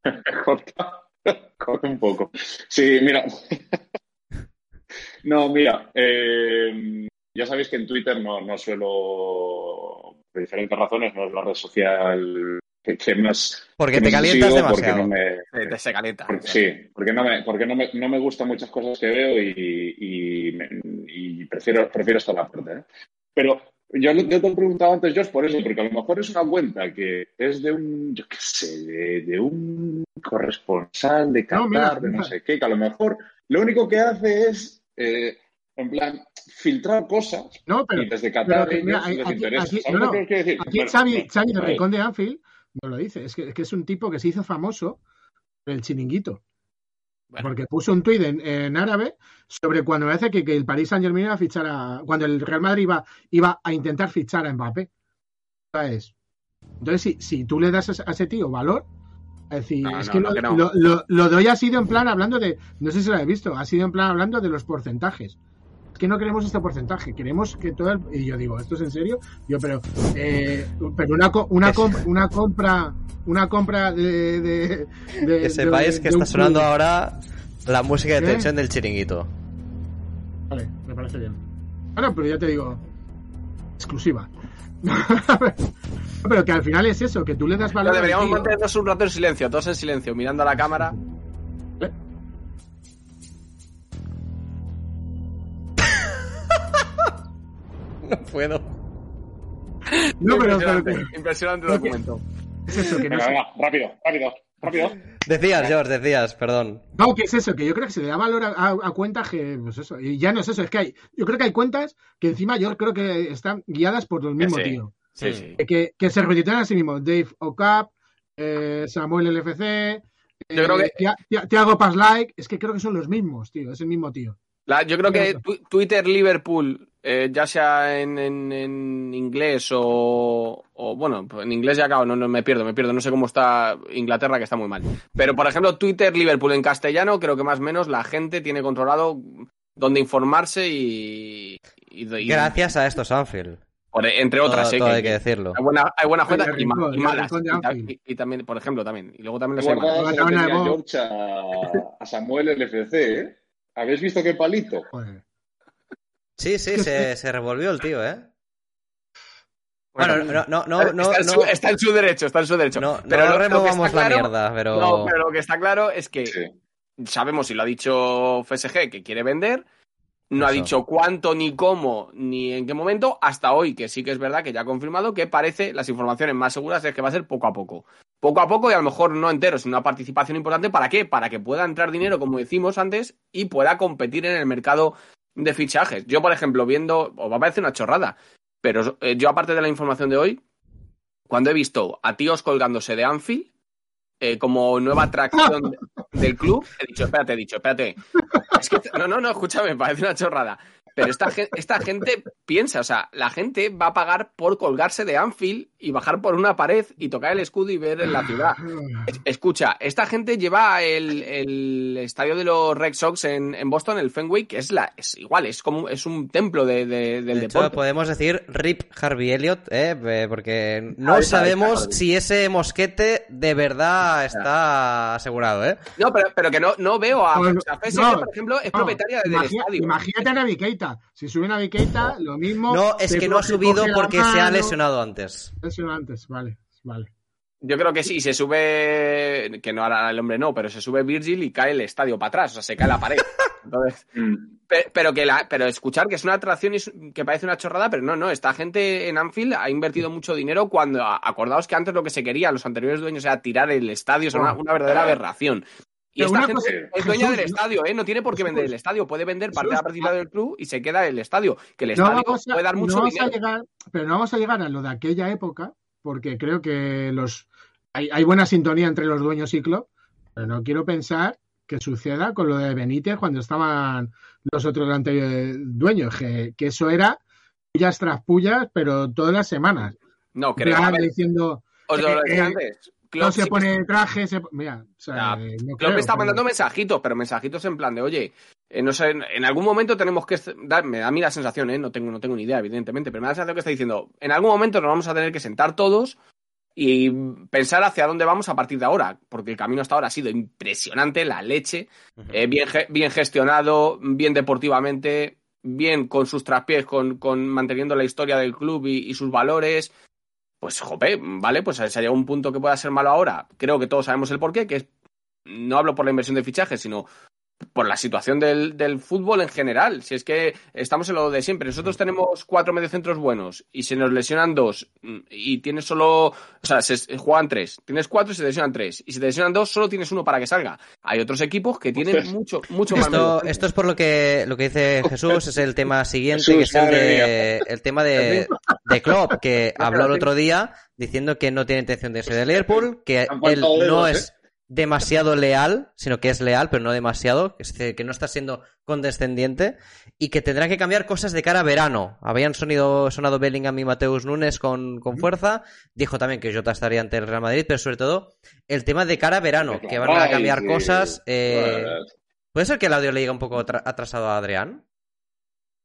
[LAUGHS] [LAUGHS] corta un poco. Sí, mira. [LAUGHS] no, mira, eh, ya sabéis que en Twitter no, no suelo, por diferentes razones, no es la red social que, que más... Porque que te calientas demasiado. no me, Te se porque- sí, porque no me, porque no me, no me gustan muchas cosas que veo y, y, me- y prefiero, prefiero estar aparte. ¿eh? Pero yo, yo te he preguntado antes, Josh, por eso, porque a lo mejor es una cuenta que es de un, yo qué sé, de, de un corresponsal de No, Qatar, mira, de no mira. sé qué, que a lo mejor lo único que hace es, eh, en plan, filtrar cosas No, pero y desde Qatar pero mira, les aquí- interesa. aquí- ¿Sabes no, decir? aquí Bueno, Xavi, no, Xavi ver. Rincón de Anfield no lo dice, es que, es que es un tipo que se hizo famoso por el chiringuito. Bueno. Porque puso un tuit en, en árabe sobre cuando me hace que, que el Paris Saint Germain iba a fichar a. Cuando el Real Madrid iba, iba a intentar fichar a Mbappé. ¿Sabes? Entonces, si, si tú le das a ese- a ese tío valor, es decir, No, es no, que, no, lo, que lo- lo de hoy ha sido en plan hablando de. No sé si lo habéis visto, ha sido en plan hablando de los porcentajes. Es que no queremos este porcentaje, queremos que todo el. Y yo digo, ¿esto es en serio? Yo, pero. eh, pero una, co- una, Es- com- una compra. Una compra de. de, de- Que sepáis de- que está sonando club. ahora la música de ¿Qué? tensión del chiringuito. Vale, me parece bien. Bueno, pero ya te digo, exclusiva. [LAUGHS] pero que al final es eso, que tú le das valor. al deberíamos mantenernos un rato en silencio, todos en silencio, mirando a la cámara. No puedo. No, pero, impresionante, que- impresionante documento. es eso, que no, Venga, venga, rápido, rápido, rápido. Decías, George, decías, perdón. no, que es eso, que yo creo que se le da valor a, a- a cuentas que, pues eso, y ya no es eso, es que hay, yo creo que hay cuentas que encima yo creo que están guiadas por el mismo sí. tío. Sí, sí. Que, que se retuitean a sí mismos, Dave O'Cap, eh, Samuel LFC, Yo creo que- eh, Tia- Tia- Tiago Paslike, es que creo que son los mismos, tío, es el mismo tío. La- yo creo que Twitter Liverpool, eh, ya sea en, en- en inglés o, o, bueno, pues en inglés ya acabo, no, no me pierdo, me pierdo, no sé cómo está Inglaterra, que está muy mal. Pero por ejemplo, Twitter Liverpool en castellano, creo que más o menos la gente tiene controlado dónde informarse y, y- y- Gracias a estos Anfield. Por- entre otras, todo, ¿eh? todo que- hay que decirlo. Hay, buena- hay buenas El cuentas y, el malas. Y, también, por ejemplo, también. Y luego también malas. George a, a Samuel LFC, ¿eh? ¿Habéis visto qué palito? Joder. Sí, sí, se, se revolvió el tío, ¿eh? Bueno, Bueno, no, no, no, no, está, en no, su, está en su derecho, está en su derecho. no, pero no lo- lo que removamos está la claro- mierda, pero... No, pero lo que está claro es que Sí. sabemos, y lo ha dicho FSG, que quiere vender. No ha dicho cuánto, ni cómo, ni en qué momento, hasta hoy, que sí que es verdad que ya ha confirmado que parece, las informaciones más seguras es que va a ser poco a poco. Poco a poco y a lo mejor no entero, sino una participación importante. ¿Para qué? Para que pueda entrar dinero, como decimos antes, y pueda competir en el mercado de fichajes. Yo, por ejemplo, viendo, os va a parecer una chorrada, pero eh, yo, aparte de la información de hoy, cuando he visto a tíos colgándose de Anfield, eh, como nueva atracción de- del club, he dicho, espérate, he dicho, espérate. Es que, no, no, no, escúchame, me parece una chorrada. Pero esta, esta gente piensa, o sea, la gente va a pagar por colgarse de Anfield y bajar por una pared y tocar el escudo y ver en la ciudad. Es- Escucha, esta gente lleva el, el estadio de los Red Sox en, en Boston, el Fenway, que es la es igual, es como es un templo de, de- del De hecho, deporte. podemos decir RIP Harvey Elliott, ¿eh? Porque no ahí está sabemos si ese mosquete de verdad está asegurado, ¿eh? No, pero, pero que no, no veo a. O sea, no, por ejemplo, es No, propietaria del estadio. Imagínate a Navi Keita. Si sube Navi Keita, lo mismo. No, es que no ha subido porque se ha lesionado antes. Lesionado antes, vale, vale. Yo creo que sí, se sube, que no ahora el hombre no, pero se sube Virgil y cae el estadio para atrás, o sea, se cae la pared. [LAUGHS] Entonces, Mm. pe- pero que la, pero escuchar que es una atracción que parece una chorrada, pero no, no, esta gente en Anfield ha invertido mucho dinero cuando, acordaos que antes lo que se quería, los anteriores dueños era tirar el estadio, es una, una verdadera aberración. Y esta gente cosa- es dueña Jesús, del estadio, ¿eh? No tiene por qué vender el estadio, puede vender parte de la partida del club y se queda el estadio. Que el estadio a, puede dar mucho dinero. llegar, pero no vamos a llegar a lo de aquella época, porque creo que los hay, hay buena sintonía entre los dueños y club, pero no quiero pensar que suceda con lo de Benítez cuando estaban los otros anteriores dueños, que, que eso era pullas tras pullas, pero todas las semanas. No, creo. Diciendo, os lo decía eh, antes. Klopp no se sí que pone traje, se... mira, o sea, eh, no Klopp creo, está pero- mandando mensajitos, pero mensajitos en plan de, oye, eh, no sé, en, en algún momento tenemos que dar, me da a mí la sensación, ¿eh? no tengo, no tengo ni idea, evidentemente, pero me da la sensación que está diciendo, en algún momento nos vamos a tener que sentar todos y pensar hacia dónde vamos a partir de ahora, porque el camino hasta ahora ha sido impresionante, la leche, eh, bien, ge- bien gestionado, bien deportivamente, bien con sus traspiés, con, con manteniendo la historia del club y, y sus valores. Pues, jope, vale, pues se ha un punto que pueda ser malo ahora. Creo que todos sabemos el porqué, que es, no hablo por la inversión de fichajes, sino por la situación del, del fútbol en general. Si es que estamos en lo de siempre. Nosotros tenemos cuatro mediocentros buenos y se nos lesionan dos mm, y tienes solo, o sea, se, se juegan tres. Tienes cuatro y se lesionan tres. Y si te lesionan dos, solo tienes uno para que salga. Hay otros equipos que tienen mucho, mucho más. Esto, esto es por lo que, lo que dice Jesús, es el tema siguiente, Jesús, que es el, de, el tema de, de Klopp, que [LAUGHS] habló el otro día diciendo que no tiene intención de irse de Liverpool, que él no dedos, ¿eh? es demasiado leal, sino que es leal, pero no demasiado, que, no está siendo condescendiente y que tendrá que cambiar cosas de cara a verano. Habían sonido, sonado Bellingham y Mateus Nunes con, con fuerza, dijo también que Jota estaría ante el Real Madrid, pero sobre todo el tema de cara a verano, que van a cambiar cosas. eh, ¿Puede ser que el audio le llegue un poco atra- atrasado a Adrián?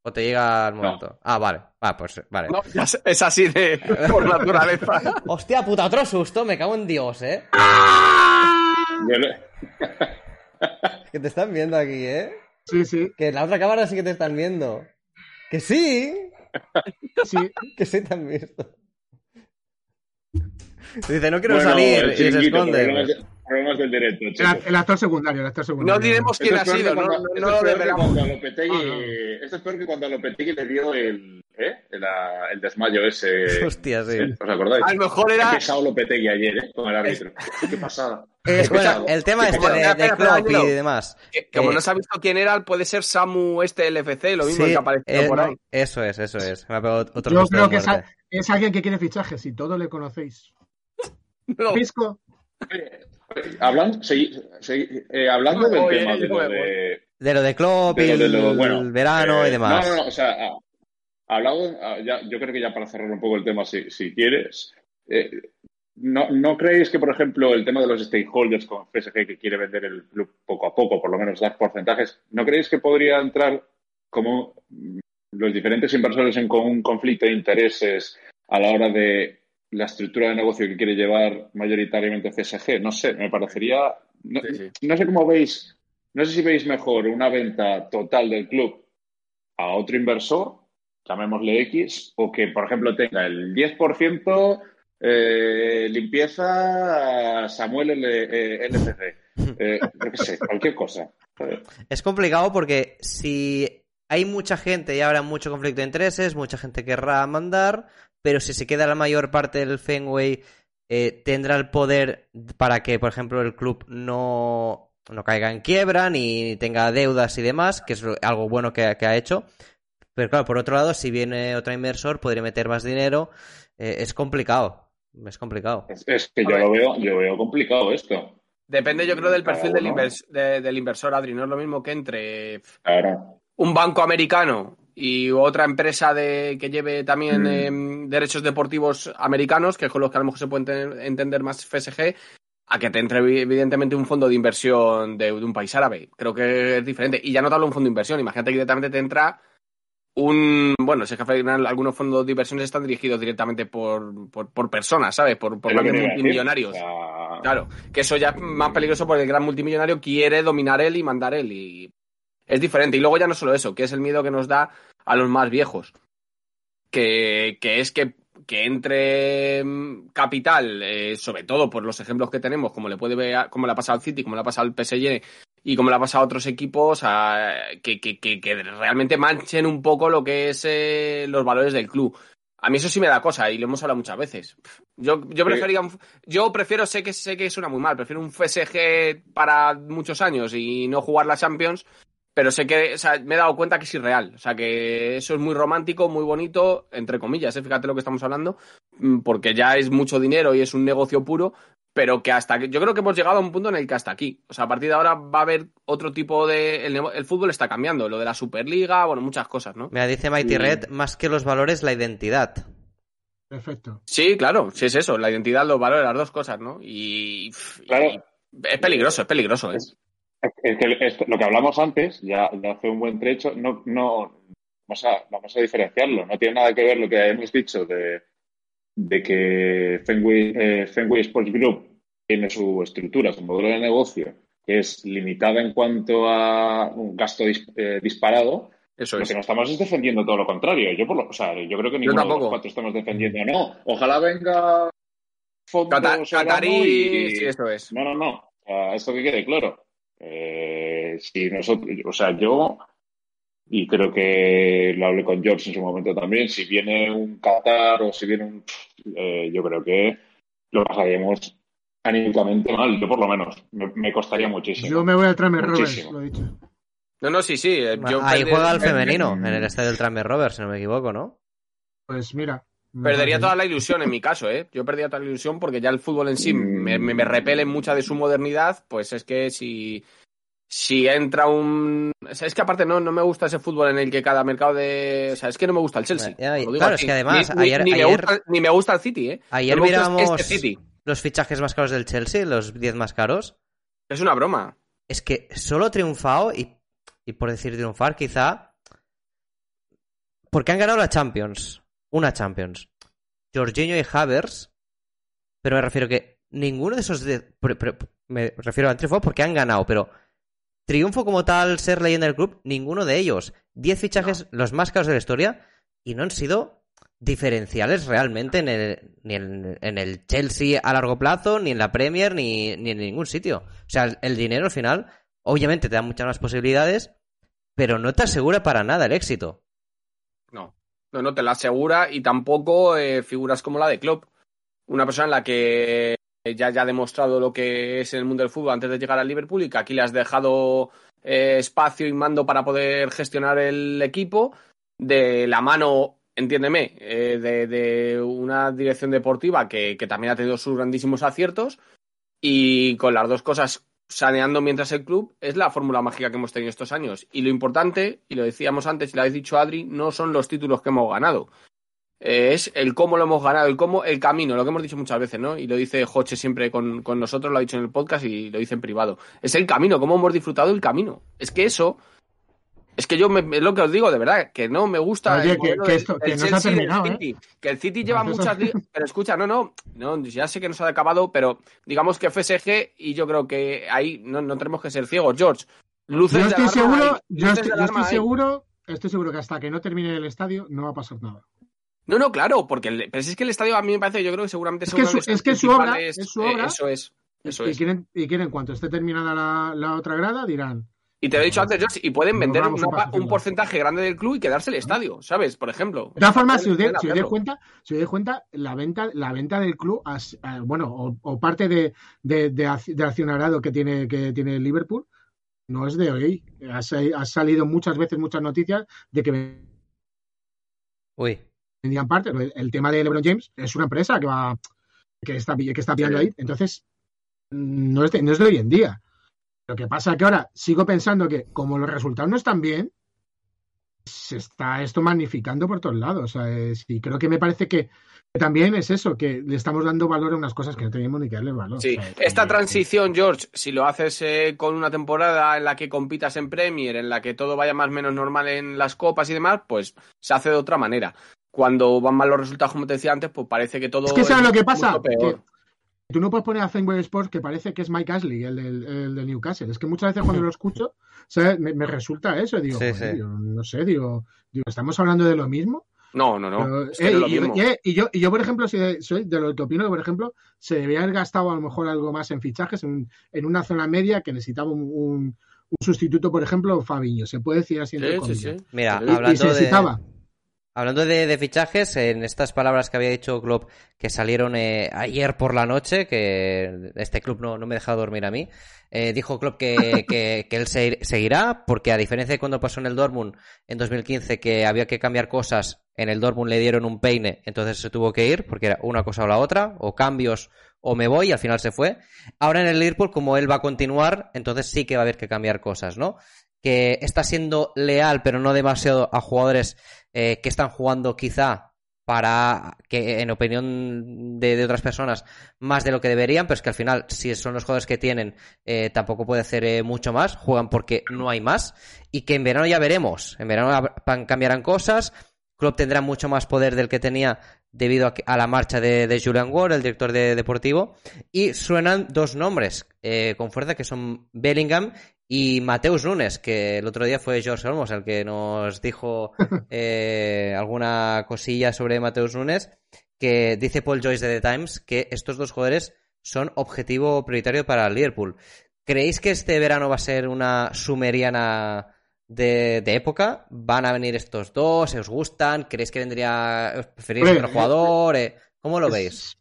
¿O te llega al momento? Ah, vale. Ah, pues vale. No, es- es así de por naturaleza. [LAUGHS] Hostia puta, otro susto, me cago en Dios, eh. [LAUGHS] Que te están viendo aquí, eh. Sí, sí, Que en la otra cámara sí que te están viendo. Que sí, sí. [LAUGHS] que sí te han visto. Dice, no quiero Bueno, salir el y se esconde. Problemas, de- problemas del directo, El, chicos. el actor secundario, el actor secundario. No diremos quién ha sido, no, no, esto no es lo peor que desvelamos. cuando a Lopetegui- Ah, Esto es peor que cuando a Lopetegui le dio el, ¿eh? el, ah, el desmayo ese. [LAUGHS] Hostia, sí. ¿Os acordáis? A lo mejor era. pesado Lopetegui ayer, ¿eh? Con el árbitro. Qué pasada. Eh, pesado. el tema este de, de Klopp y demás. que- Como Eh, no se ha visto quién era, puede ser Samu este LFC, lo mismo Sí, que ha aparecido eh, por ahí. Eso es, eso es. Me ha pegado otro Yo creo que es, muerte. a- es alguien que quiere fichajes y todos le conocéis. [LAUGHS] No. Pisco, Hablando, segui- eh, hablando del tema de yo lo me de, De lo de Klopp y de lo de el lo- bueno, verano eh, y demás. No, no, no, o sea, ah, hablado, ah, ya, yo creo que ya para cerrar un poco el tema, si, si quieres, eh, no, ¿no creéis que, por ejemplo, el tema de los stakeholders con PSG que quiere vender el club poco a poco, por lo menos dar porcentajes, ¿no creéis que podría entrar como los diferentes inversores en un conflicto de intereses a la hora de la estructura de negocio que quiere llevar mayoritariamente CSG. No sé, me parecería. No, no sé cómo veis, no sé si veis mejor una venta total del club a otro inversor, llamémosle X, o que, por ejemplo, tenga el 10% eh, limpieza Samuel LCC. Eh, [LAUGHS] qué sé, cualquier cosa. Es complicado porque si hay mucha gente y habrá mucho conflicto de intereses, mucha gente querrá mandar, pero si se queda la mayor parte del Fenway, eh, tendrá el poder para que, por ejemplo, el club no, no caiga en quiebra ni tenga deudas y demás, que es algo bueno que, ha hecho. Pero claro, por otro lado, si viene otro inversor, podría meter más dinero. Eh, es complicado. Es complicado. Es, que yo lo veo, yo veo complicado esto. Depende, yo creo, del perfil del, del, inversor, Adri. No es lo mismo que entre un banco americano y otra empresa de, que lleve también mm. em, derechos deportivos americanos, que es con los que a lo mejor se puede entender más FSG, a que te entre evidentemente un fondo de inversión de, un país árabe. Creo que es diferente. Y ya no te hablo de un fondo de inversión, imagínate que directamente te entra un. Bueno, es que al final algunos fondos de inversión están dirigidos directamente por, por, personas, ¿sabes? Por, por grandes multimillonarios. Claro, que eso ya es más peligroso porque el gran multimillonario quiere dominar él y mandar él. Y es diferente. Y luego ya no solo eso, que es el miedo que nos da a los más viejos. Que, que es que, que entre mm, capital, eh, sobre todo por los ejemplos que tenemos, como le puede ver, como le ha pasado al City, como le ha pasado al PSG y como le ha pasado a otros equipos, que, que, que, realmente manchen un poco lo que es eh, los valores del club. A mí eso sí me da cosa y lo hemos hablado muchas veces. Yo, yo prefería yo prefiero, sé que sé que suena muy mal, prefiero un PSG para muchos años y no jugar la Champions pero sé que, o sea, me he dado cuenta que es irreal. O sea, que eso es muy romántico, muy bonito, entre comillas, ¿eh? fíjate lo que estamos hablando, mm, porque ya es mucho dinero y es un negocio puro, pero que hasta yo creo que hemos llegado a un punto en el que hasta aquí. O sea, a partir de ahora va a haber otro tipo de. El, fútbol está cambiando, lo de la Superliga, bueno, muchas cosas, ¿no? Me dice Mighty Red, más que los valores, la identidad. Perfecto. Sí, claro, sí es eso, la identidad, los valores, las dos cosas, ¿no? Y. Claro. es peligroso, es peligroso, ¿eh? lo que hablamos antes, ya, hace un buen trecho, no, no vamos, a, vamos a diferenciarlo. No tiene nada que ver lo que hemos dicho de, de que Fenway, eh, Fenway Sports Group tiene su estructura, su modelo de negocio, que es limitada en cuanto a un gasto eh, disparado. Eso lo es. que no estamos es defendiendo todo lo contrario. Yo, por lo, o sea, yo creo que ninguno de los cuatro estamos defendiendo. No, ojalá venga fondos Qatarí, sí, eso es. No, no, no. O esto que quede claro. Eh, si nosotros, o sea, yo, y creo que lo hablé con George en su momento también, si viene un Qatar o si viene un. Eh, yo creo que lo pasaríamos anímicamente mal, yo por lo menos. Me, costaría muchísimo. Yo me voy al Tramer Roberts, lo he dicho. No, no, sí, sí. Eh, Ahí juega el femenino, en el estadio del Tramer Roberts, si no me equivoco, ¿no? Pues mira, Perdería toda la ilusión en mi caso, ¿eh? Yo perdería toda la ilusión porque ya el fútbol en sí me, me, repele mucha de su modernidad, pues es que si, si entra un... es que aparte no, no me gusta ese fútbol en el que cada mercado de... O sea, es que no me gusta el Chelsea. claro, es que además... Ni, ayer, me gusta, el City, ¿eh? Ayer miramos este los fichajes más caros del Chelsea, los 10 más caros. Es una broma. Es que solo triunfado, y, y por decir triunfar quizá, porque han ganado la Champions una Champions. Jorginho y Havers, pero me refiero que ninguno de esos... me refiero a triunfo porque han ganado, pero triunfo como tal, ser leyenda del club, ninguno de ellos. Diez fichajes, los más caros de la historia, y no han sido diferenciales realmente en el, ni en, el Chelsea a largo plazo, ni en la Premier, ni, ni en ningún sitio. O sea, el dinero al final, obviamente te da muchas más posibilidades, pero no te asegura para nada el éxito. No. No, no te la asegura y tampoco eh, figuras como la de Klopp. Una persona en la que ya, ya ha demostrado lo que es en el mundo del fútbol antes de llegar al Liverpool y que aquí le has dejado eh, espacio y mando para poder gestionar el equipo de la mano, entiéndeme, eh, de, una dirección deportiva que, que también ha tenido sus grandísimos aciertos y con las dos cosas saneando mientras el club es la fórmula mágica que hemos tenido estos años. Y lo importante, y lo decíamos antes y lo habéis dicho Adri, no son los títulos que hemos ganado. Eh, es el cómo lo hemos ganado, el cómo, el camino, lo que hemos dicho muchas veces, ¿no? Y lo dice Joche siempre con, con nosotros, lo ha dicho en el podcast y lo dice en privado. Es el camino, cómo hemos disfrutado el camino. Es que eso Es que yo me, es lo que os digo, de verdad, que no me gusta. Oye, el que, que esto, del que no se ha terminado, ¿eh? City. Que el City lleva muchas ligas. Pero escucha, no, no, no, ya sé que no se ha acabado, pero digamos que PSG, y yo creo que ahí no, no tenemos que ser ciegos, George. Luces Yo estoy seguro, hay, yo estoy, yo estoy hay. seguro, estoy seguro que hasta que no termine el estadio no va a pasar nada. No, no, claro, porque el- pero si es que el estadio a mí me parece, yo creo que seguramente Es que su- es que su obra- es su obra. eh, eso es, eso y, es. quieren, y quieren, cuanto esté terminada la, la otra grada, dirán, Y te lo he dicho antes, George, y pueden vender una un porcentaje grande del club y quedarse el estadio, ¿sabes? Por ejemplo. De todas formas, si os, si dais cuenta, si os cuenta, la venta, la venta del club, as- eh, bueno, o, o parte de, de, de, ac- de accionariado que tiene, que tiene Liverpool, no es de hoy. Ha salido muchas veces muchas noticias de que Uy. Parte. El, tema de LeBron James es una empresa que va, que está, que está pillando ahí. Entonces, no es, de, no es de hoy en día. Lo que pasa es que ahora sigo pensando que como los resultados no están bien, se está esto magnificando por todos lados. Y creo que me parece que, también es eso, que le estamos dando valor a unas cosas que no teníamos ni que darle valor. Sí, esta que- transición, George, si lo haces eh, con una temporada en la que compitas en Premier, en la que todo vaya más o menos normal en las copas y demás, pues se hace de otra manera. Cuando van mal los resultados, como te decía antes, pues parece que todo Es que ¿sabes lo que pasa? mucho peor. Que tú no puedes poner a Fenway Sports que parece que es Mike Ashley, el del, el del Newcastle. Es que muchas veces cuando lo escucho, [LAUGHS] ¿sabes? Me, me resulta eso. Digo, Sí, sí. digo, no sé, digo, digo, ¿estamos hablando de lo mismo? No, no, no. Pero, es que eh, no es lo y, mismo. y- y yo, y yo, por ejemplo, si- soy de lo que opino que, por ejemplo, se debía haber gastado a lo mejor algo más en fichajes en, en una zona media que necesitaba un, un- un sustituto, por ejemplo, Fabiño. Se puede decir así entre Sí, sí, comillas. sí. Mira. Y- y, hablando se de. necesitaba. Hablando de, fichajes, en estas palabras que había dicho Klopp que salieron eh, ayer por la noche, que este club no, no me deja dormir a mí, eh, dijo Klopp que, [LAUGHS] que, que él se- seguirá, porque a diferencia de cuando pasó en el Dortmund en 2015, que había que cambiar cosas, en el Dortmund le dieron un peine, entonces se tuvo que ir, porque era una cosa o la otra, o cambios o me voy, y al final se fue. Ahora en el Liverpool, como él va a continuar, entonces sí que va a haber que cambiar cosas, ¿no? que está siendo leal, pero no demasiado a jugadores eh, que están jugando quizá para que, en opinión de, otras personas, más de lo que deberían, pero es que al final, si son los jugadores que tienen, eh, tampoco puede hacer eh, mucho más, juegan porque no hay más, y que en verano ya veremos, en verano cambiarán cosas, Klopp tendrá mucho más poder del que tenía debido a, a la marcha de, Julian Ward, el director de deportivo, y suenan dos nombres con fuerza que son Bellingham y Mateus Nunes, que el otro día fue George Olmos el que nos dijo [LAUGHS] eh, alguna cosilla sobre Mateus Nunes, que dice Paul Joyce de The Times que estos dos jugadores son objetivo prioritario para Liverpool. ¿Creéis que este verano va a ser una sumeriana de, de época? ¿Van a venir estos dos? ¿Os gustan? ¿Creéis que vendría... ¿Os preferís otro jugador? Eh, ¿Cómo lo veis?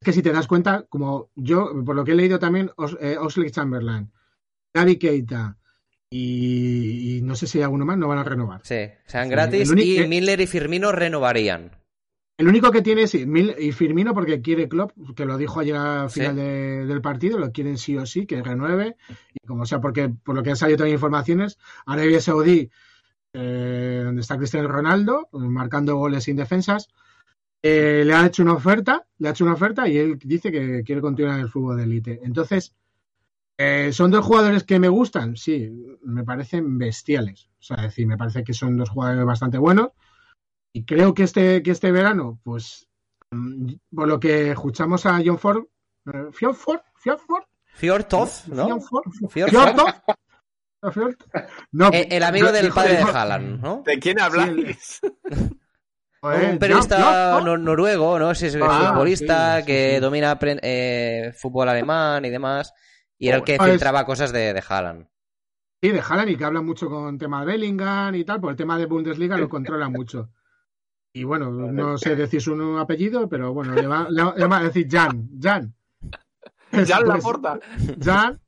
Es que si te das cuenta, como yo, por lo que he leído también, Os, eh, Chamberlain, Gaby Keita y, y no sé si hay alguno más, no van a renovar. Sí, sean Sí, gratis y Miller y Firmino renovarían. El único que tiene es Mil- y Firmino porque quiere Klopp, que lo dijo ayer al Sí. final de- del partido, lo quieren sí o sí, que renueve. Y como sea, porque por lo que han salido también informaciones, Arabia Saudí, eh, donde está Cristiano Ronaldo, marcando goles sin defensas, eh, le ha hecho una oferta, le ha hecho una oferta y él dice que quiere continuar en el fútbol de élite. Entonces, eh, ¿son dos jugadores que me gustan? Sí, me parecen bestiales. O sea, es decir, me parece que son dos jugadores bastante buenos. Y creo que este, que este verano, pues, mm, por lo que escuchamos a John Ford, eh, Fjord Ford, Fjord Ford, ¿no? No, Eh, el amigo del padre de Haaland, ¿no? ¿De quién habláis? [LAUGHS] Un periodista nor- noruego, ¿no? Es, es Ah, futbolista sí, sí, que domina eh, fútbol alemán y demás. Y era el que Ah, es- filtraba cosas de, de Haaland. Sí, de Haaland y que habla mucho con tema de Bellingham y tal, por el tema de Bundesliga lo controla [LAUGHS] mucho. Y bueno, no sé decir su apellido, pero bueno, le va, le va- le va a decir Jan, Jan. [LAUGHS] Ya la Pues, porta. Jan,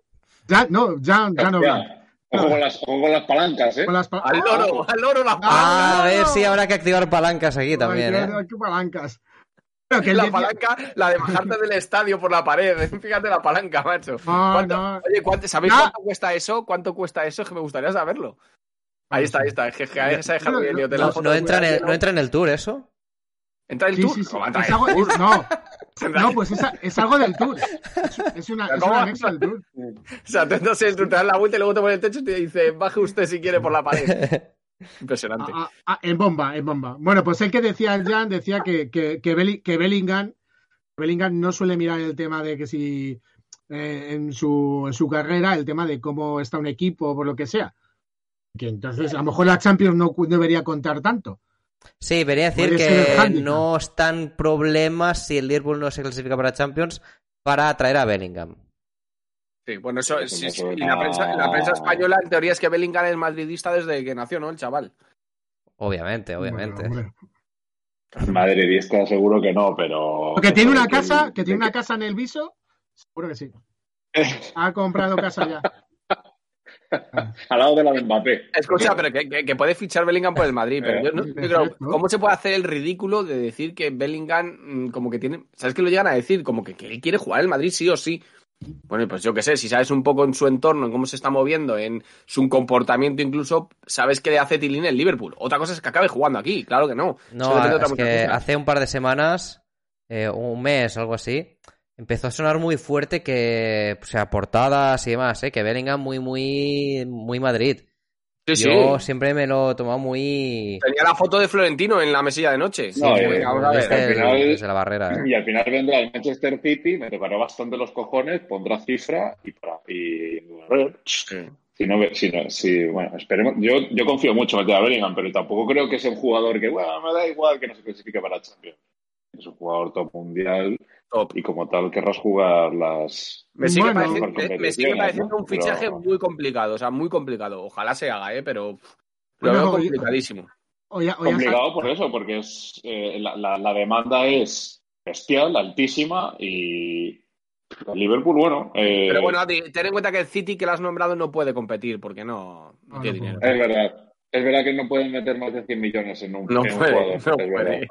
Jan, no, Jan, Jan Oblak. Ojo con las, ojo con las palancas, ¿eh? Con las pa- Al loro, al loro la Ah, a ver si habrá que activar palancas aquí Ay, también, qué- ¿eh? qué palancas. Pero que La palanca, la de bajarte del estadio por la pared. [LAUGHS] Fíjate la palanca, macho. No, ¿Cuánto- no. Oye, ¿cuánto- ¿sabéis No. cuánto cuesta eso? ¿Cuánto cuesta eso? Es que me gustaría saberlo. Ahí está, ahí está. Es que, esa te la No, foto no entra en el, no entra en el tour eso. ¿Entra el Sí, Tour? sí, sí. ¿Cómo entra Es el algo- Tour? no, [LAUGHS] no, pues es, es algo del tour. Es, una, es ¿Cómo? un anexo del tour. [LAUGHS] O sea, tú entras en el Tour, te das la vuelta y luego te pone el techo y te dice, baje usted si quiere por la pared. Impresionante. Ah, ah, ah, en bomba, en bomba. Bueno, pues el que decía el Jan decía que, que, que, Belli- que Bellingham, Bellingham no suele mirar el tema de que si eh, en, su, en su carrera, el tema de cómo está un equipo o por lo que sea. Que entonces a lo mejor la Champions no debería contar tanto. Sí, venía a decir que no están problemas si el Liverpool no se clasifica para Champions para atraer a Bellingham. Sí, bueno, eso, sí, sí, y la prensa, la prensa española en teoría es que Bellingham es madridista desde que nació, ¿no? El chaval. Obviamente, obviamente. Bueno. Madridista seguro que no, pero... Que tiene una que- casa, que tiene una casa en el viso, seguro que sí. [LAUGHS] Ha comprado casa ya. Al lado de la de Mbappé. Escucha, pero que, que- que puede fichar Bellingham por el Madrid. Pero yo, no- yo creo. ¿cómo se puede hacer el ridículo de decir que Bellingham mm, como que tiene... ¿Sabes qué lo llegan a decir? Como que, que él quiere jugar en el Madrid sí o sí. Bueno, pues yo qué sé, si sabes un poco en su entorno, en cómo se está moviendo, en su comportamiento incluso, sabes que le hace tilín el Liverpool. Otra cosa es que acabe jugando aquí, claro que no. No, es que hace un par de semanas, eh, un mes, algo así, empezó a sonar muy fuerte que, o sea, portadas y demás, ¿eh? que Bellingham muy, muy, muy Madrid. Sí, sí. Yo siempre me lo he tomado muy... Tenía la foto de Florentino en la mesilla de noche. No, Sí, eh, vamos a ver. desde, al el- final- desde la barrera. ¿eh? Y al final vendrá el Manchester City, me tocará bastante los cojones, pondrá cifra y para. Y, si no, si no, si, bueno, esperemos. Yo, yo confío mucho en meter a Bellingham, pero tampoco creo que sea un jugador que, bueno, me da igual que no se clasifique para Champions. Es un jugador top mundial Top. y como tal querrás jugar las. Me sigue, Bueno, pareciendo, me- me sigue pareciendo ¿no? un fichaje Pero- muy complicado, o sea, muy complicado. Ojalá se haga, ¿eh? Pero pff, lo veo complicadísimo. Ya complicado por eso, porque es eh, la, la- la demanda es bestial, altísima y Liverpool, bueno, eh, Pero bueno, Adi, ten en cuenta que el City que lo has nombrado no puede competir porque no, tiene no dinero. es verdad. Es verdad que no pueden meter más de 100 millones en un, No en un puede, jugador. no puede.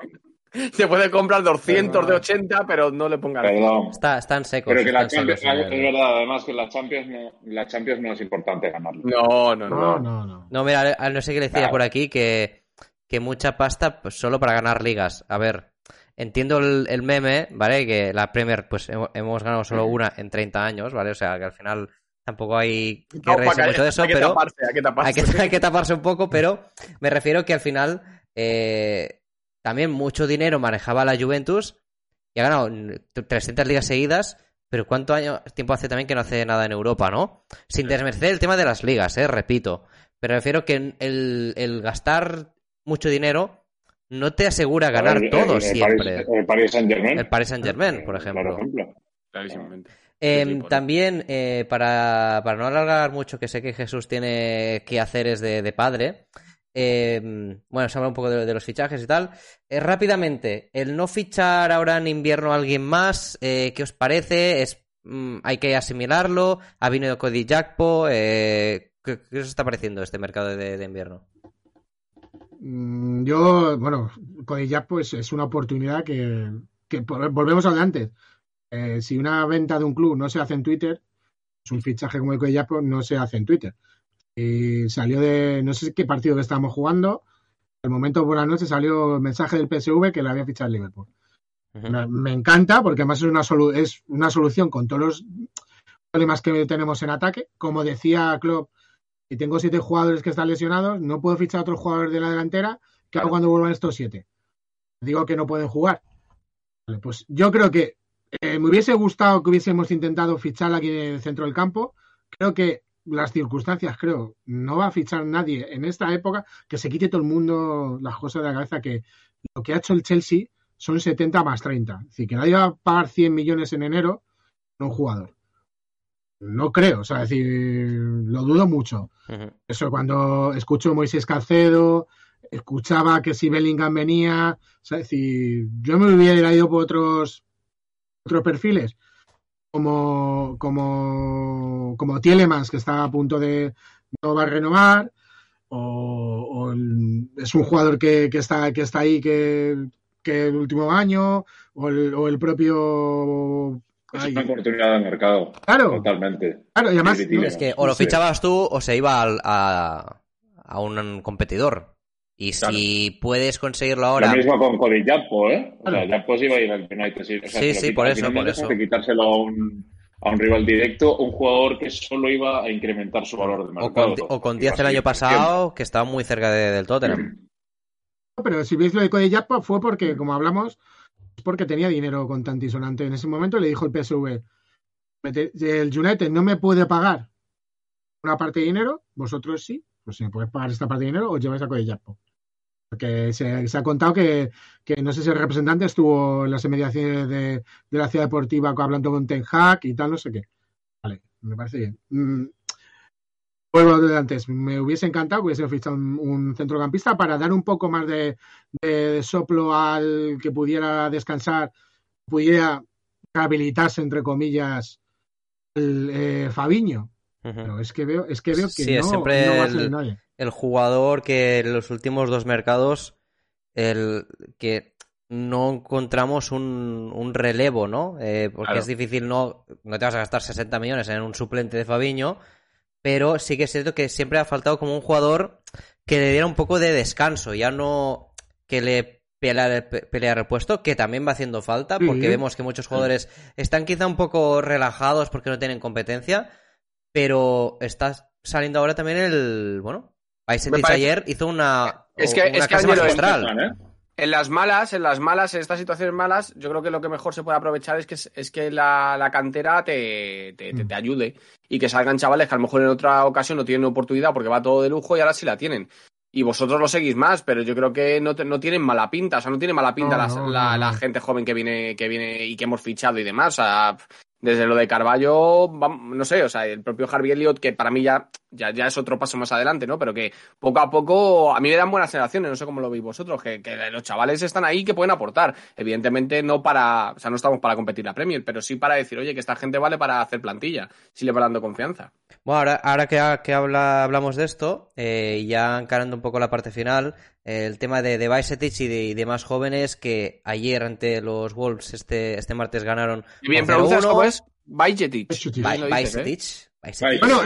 [LAUGHS] Se puede comprar 200 de Pero- 80, pero no le pongan. Perdón. Está, están secos. Pero que la Champions, es verdad, además que la Champions no, la Champions no es importante ganarla. No, no, no. No, no, no. No, mira, a- no sé qué le decía Claro. por aquí que, que mucha pasta pues, solo para ganar ligas. A ver, entiendo el, el meme, ¿vale? Que la Premier, pues hemo- hemos ganado solo una en 30 años, ¿vale? O sea, que al final tampoco hay que No, reírse mucho de eso, hay que pero taparse, hay que taparse. hay que, [LAUGHS] hay que taparse un poco, pero me refiero que al final eh, también mucho dinero manejaba la Juventus y ha ganado 300 ligas seguidas, pero ¿cuánto año, tiempo hace también que no hace nada en Europa, no? Sin desmerecer el tema de las ligas, eh, repito. Pero me refiero que el, el gastar mucho dinero no te asegura ganar El- el- todo el siempre. Paris, el Paris Saint Germain. El Paris Saint-Germain, por ejemplo. Clarísimamente. Eh, Sí, sí, por- también, eh, para, para no alargar mucho, que sé que Jesús tiene que hacer de, de padre, eh, bueno, se habla un poco de, los fichajes y tal. Eh, rápidamente, el no fichar ahora en invierno a alguien más, eh, ¿qué os parece? Es, mm, ¿Hay que asimilarlo? ¿Ha venido Cody Jackpo? Eh, ¿qué, os está pareciendo este mercado de, invierno? Mm, Yo, bueno, Codilla pues es una oportunidad que, que volvemos al de antes. Eh, si una venta de un club no se hace en Twitter, es un fichaje como el Codilla pues no se hace en Twitter. Y salió de, no sé qué partido que estábamos jugando, al momento por la noche salió el mensaje del PSV que le había fichado el Liverpool. Me, me encanta porque además es una, solu- es una solución con todos los problemas que tenemos en ataque. Como decía Klopp, si tengo siete jugadores que están lesionados, no puedo fichar a otros jugadores de la delantera. ¿Qué hago cuando vuelvan estos siete? Digo que no pueden jugar. Vale, pues yo creo que eh, me hubiese gustado que hubiésemos intentado fichar aquí en el centro del campo. Creo que las circunstancias, creo, no va a fichar nadie en esta época que se quite todo el mundo las cosas de la cabeza que lo que ha hecho el Chelsea son 70 más 30. Es decir, que nadie va a pagar 100 millones en enero a un jugador. No creo, o sea, es decir, lo dudo mucho. Eso cuando escucho Moisés Calcedo, escuchaba que si Bellingham venía, o sea, es decir, yo me hubiera ido por otros otros perfiles, como como como Tielemans, que está a punto de no va a renovar, o, o el- es un jugador que, que está que está ahí que, que el último año, o el, o el propio Es una oportunidad de mercado. claro, Totalmente. claro, y además Es que o lo fichabas tú o se iba al- a, a un competidor. Y si puedes conseguirlo ahora. Lo mismo con Cody Japo, ¿eh? O sea, Japo sí iba a ir al United. Sí, o sea, Sí, por eso, por eso. de quitárselo a un, a un rival directo, un jugador que solo iba a incrementar su valor de O mercado. con, o con Iba a Díaz el año pasado, que estaba muy cerca de- del Tottenham. Pero si veis lo de Cody Gakpo fue porque, como hablamos, es porque tenía dinero con Tantisonante. En ese momento le dijo el PSV, "Mete- el United no me puede pagar una parte de dinero, vosotros sí, pues si me podéis pagar esta parte de dinero, os lleváis a Cody. Porque se, se ha contado que, que no sé si el representante estuvo en las inmediaciones de, de la ciudad deportiva hablando con Ten Hag y tal, no sé qué. Vale, me parece bien. Mm, Vuelvo de antes, me hubiese encantado que hubiese fichado un, un centrocampista para dar un poco más de, de soplo al que pudiera descansar, pudiera rehabilitarse, entre comillas, el eh, Fabiño. Pero es que veo, es que veo que Sí, no, siempre no va a el- ser nadie. El jugador que en los últimos dos mercados el que no encontramos un, un relevo, ¿no? Eh, porque Claro. es difícil, no, no te vas a gastar 60 millones en un suplente de Fabiño, pero sí que es cierto que siempre ha faltado como un jugador que le diera un poco de descanso, ya no que le peleara, peleara el puesto, que también va haciendo falta, porque vemos que muchos jugadores están quizá un poco relajados porque no tienen competencia, pero está saliendo ahora también el, bueno, Parece- ayer hizo una, Es que- una es que magistral. ¿eh? En las malas, en las malas, en estas situaciones malas, yo creo que lo que mejor se puede aprovechar es que, es que la, la cantera te, te, te- te ayude y que salgan chavales que a lo mejor en otra ocasión no tienen oportunidad porque va todo de lujo y ahora sí la tienen. Y vosotros lo seguís más, pero yo creo que no, te- no tienen mala pinta, o sea, no tiene mala pinta No, las- no, la, no, la gente joven que viene, que viene y que hemos fichado y demás. O sea, desde lo de Carballo, no sé, o sea, el propio Harvey Elliott, que para mí ya, ya, ya es otro paso más adelante, ¿no? Pero que poco a poco a mí me dan buenas sensaciones, no sé cómo lo veis vosotros, que, los chavales están ahí que pueden aportar. Evidentemente no para, o sea, no estamos para competir la Premier, pero sí para decir, oye, que esta gente vale para hacer plantilla, si le va dando confianza. Bueno, ahora, ahora que, ha- que habla, hablamos de esto, eh, ya encarando un poco la parte final, el tema de, de Bajcetic y de, y de más jóvenes que ayer ante los Wolves este, este martes ganaron. Y bien pronuncias 0-1. cómo es dices, ¿eh? Bueno,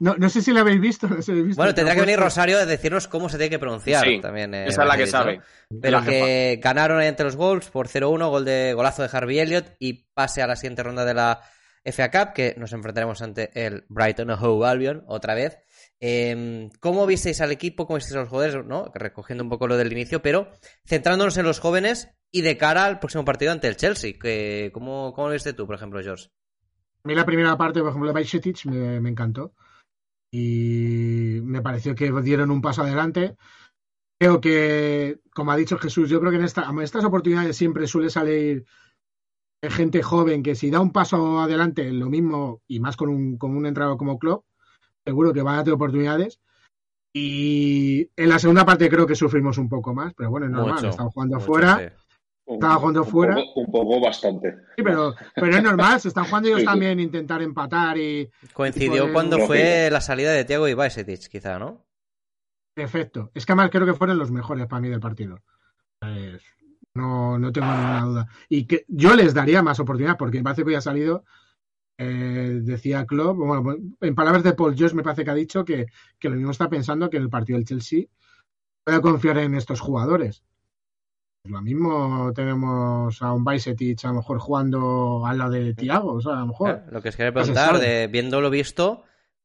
no, no sé si lo habéis visto. no sé si lo habéis visto, Bueno, tendrá que venir Rosario a decirnos cómo se tiene que pronunciar Sí, también. eh, Esa es la que sabe. Pero La que ganaron ahí ante los Wolves por 0-1, gol de golazo de Harvey Elliott y pase a la siguiente ronda de la FA Cup, que nos enfrentaremos ante el Brighton Hove Albion otra vez. Eh, ¿Cómo visteis al equipo? ¿Cómo visteis a los jugadores? ¿no? Recogiendo un poco lo del inicio, pero centrándonos en los jóvenes y de cara al próximo partido ante el Chelsea. ¿cómo, ¿Cómo lo viste tú, por ejemplo, George? A mí la primera parte, por ejemplo, de Bajcetic me, encantó. Y me pareció que dieron un paso adelante. Creo que, como ha dicho Jesús, yo creo que en, esta, en estas oportunidades siempre suele salir gente joven que si da un paso adelante, lo mismo, y más con un, con un entrado como Klopp, seguro que van a tener oportunidades. Y en la segunda parte creo que sufrimos un poco más, pero bueno, es normal, Mucho, estamos jugando mucho, fuera. sí. Estaba jugando un fuera. Poco, un poco bastante. Sí, pero, pero es normal, se están jugando ellos Sí, sí. también intentar empatar y, Coincidió cuando fue la salida de Thiago y Bajcetic, quizá, ¿no? Perfecto. Es que además creo que fueron los mejores para mí del partido. Es- no, no tengo ninguna duda. Y que yo les daría más oportunidad, porque me parece que hoy ha salido, eh, decía Klopp, bueno, en palabras de Paul Jones me parece que ha dicho que, que lo mismo está pensando que en el partido del Chelsea puede confiar en estos jugadores. Lo mismo tenemos a un Bajcetic a lo mejor jugando al lado de Thiago, o sea, a lo mejor. Eh, Lo que os quería preguntar, de, viendo lo visto,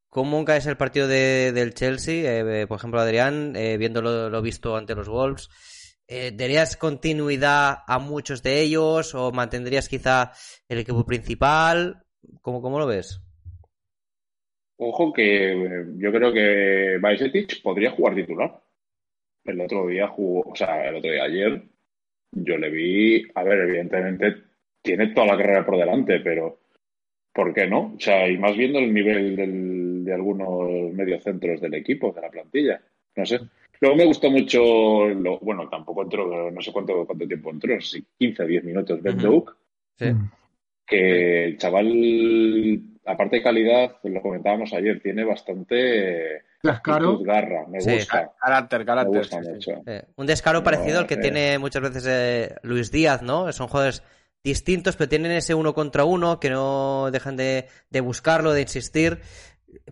¿cómo es el partido de- del Chelsea? Eh, por ejemplo, Adrián, eh, viendo lo, lo visto ante los Wolves, eh, ¿darías continuidad a muchos de ellos o mantendrías quizá el equipo principal? ¿Cómo, cómo lo ves? Ojo que eh, yo creo que Bajcetic podría jugar titular. El otro día jugó, o sea, el otro día ayer, yo le vi, a ver, evidentemente tiene toda la carrera por delante, pero ¿por qué no? O sea, y más viendo el nivel del- de algunos mediocentros del equipo, de la plantilla, no sé. Luego me gustó mucho, lo, bueno, tampoco entró, no sé cuánto, cuánto tiempo entró, si 15 o 10 minutos, Ben Ujú. Doak, Sí. Que el chaval, aparte de calidad, lo comentábamos ayer, tiene bastante Descaro. actitud, garra, me Sí. gusta, Carácter, me carácter. gusta sí, sí. mucho. Eh, un descaro No, parecido al que eh. tiene muchas veces eh, Luis Díaz, ¿no? Son jugadores distintos, pero tienen ese uno contra uno que no dejan de, de buscarlo, de insistir.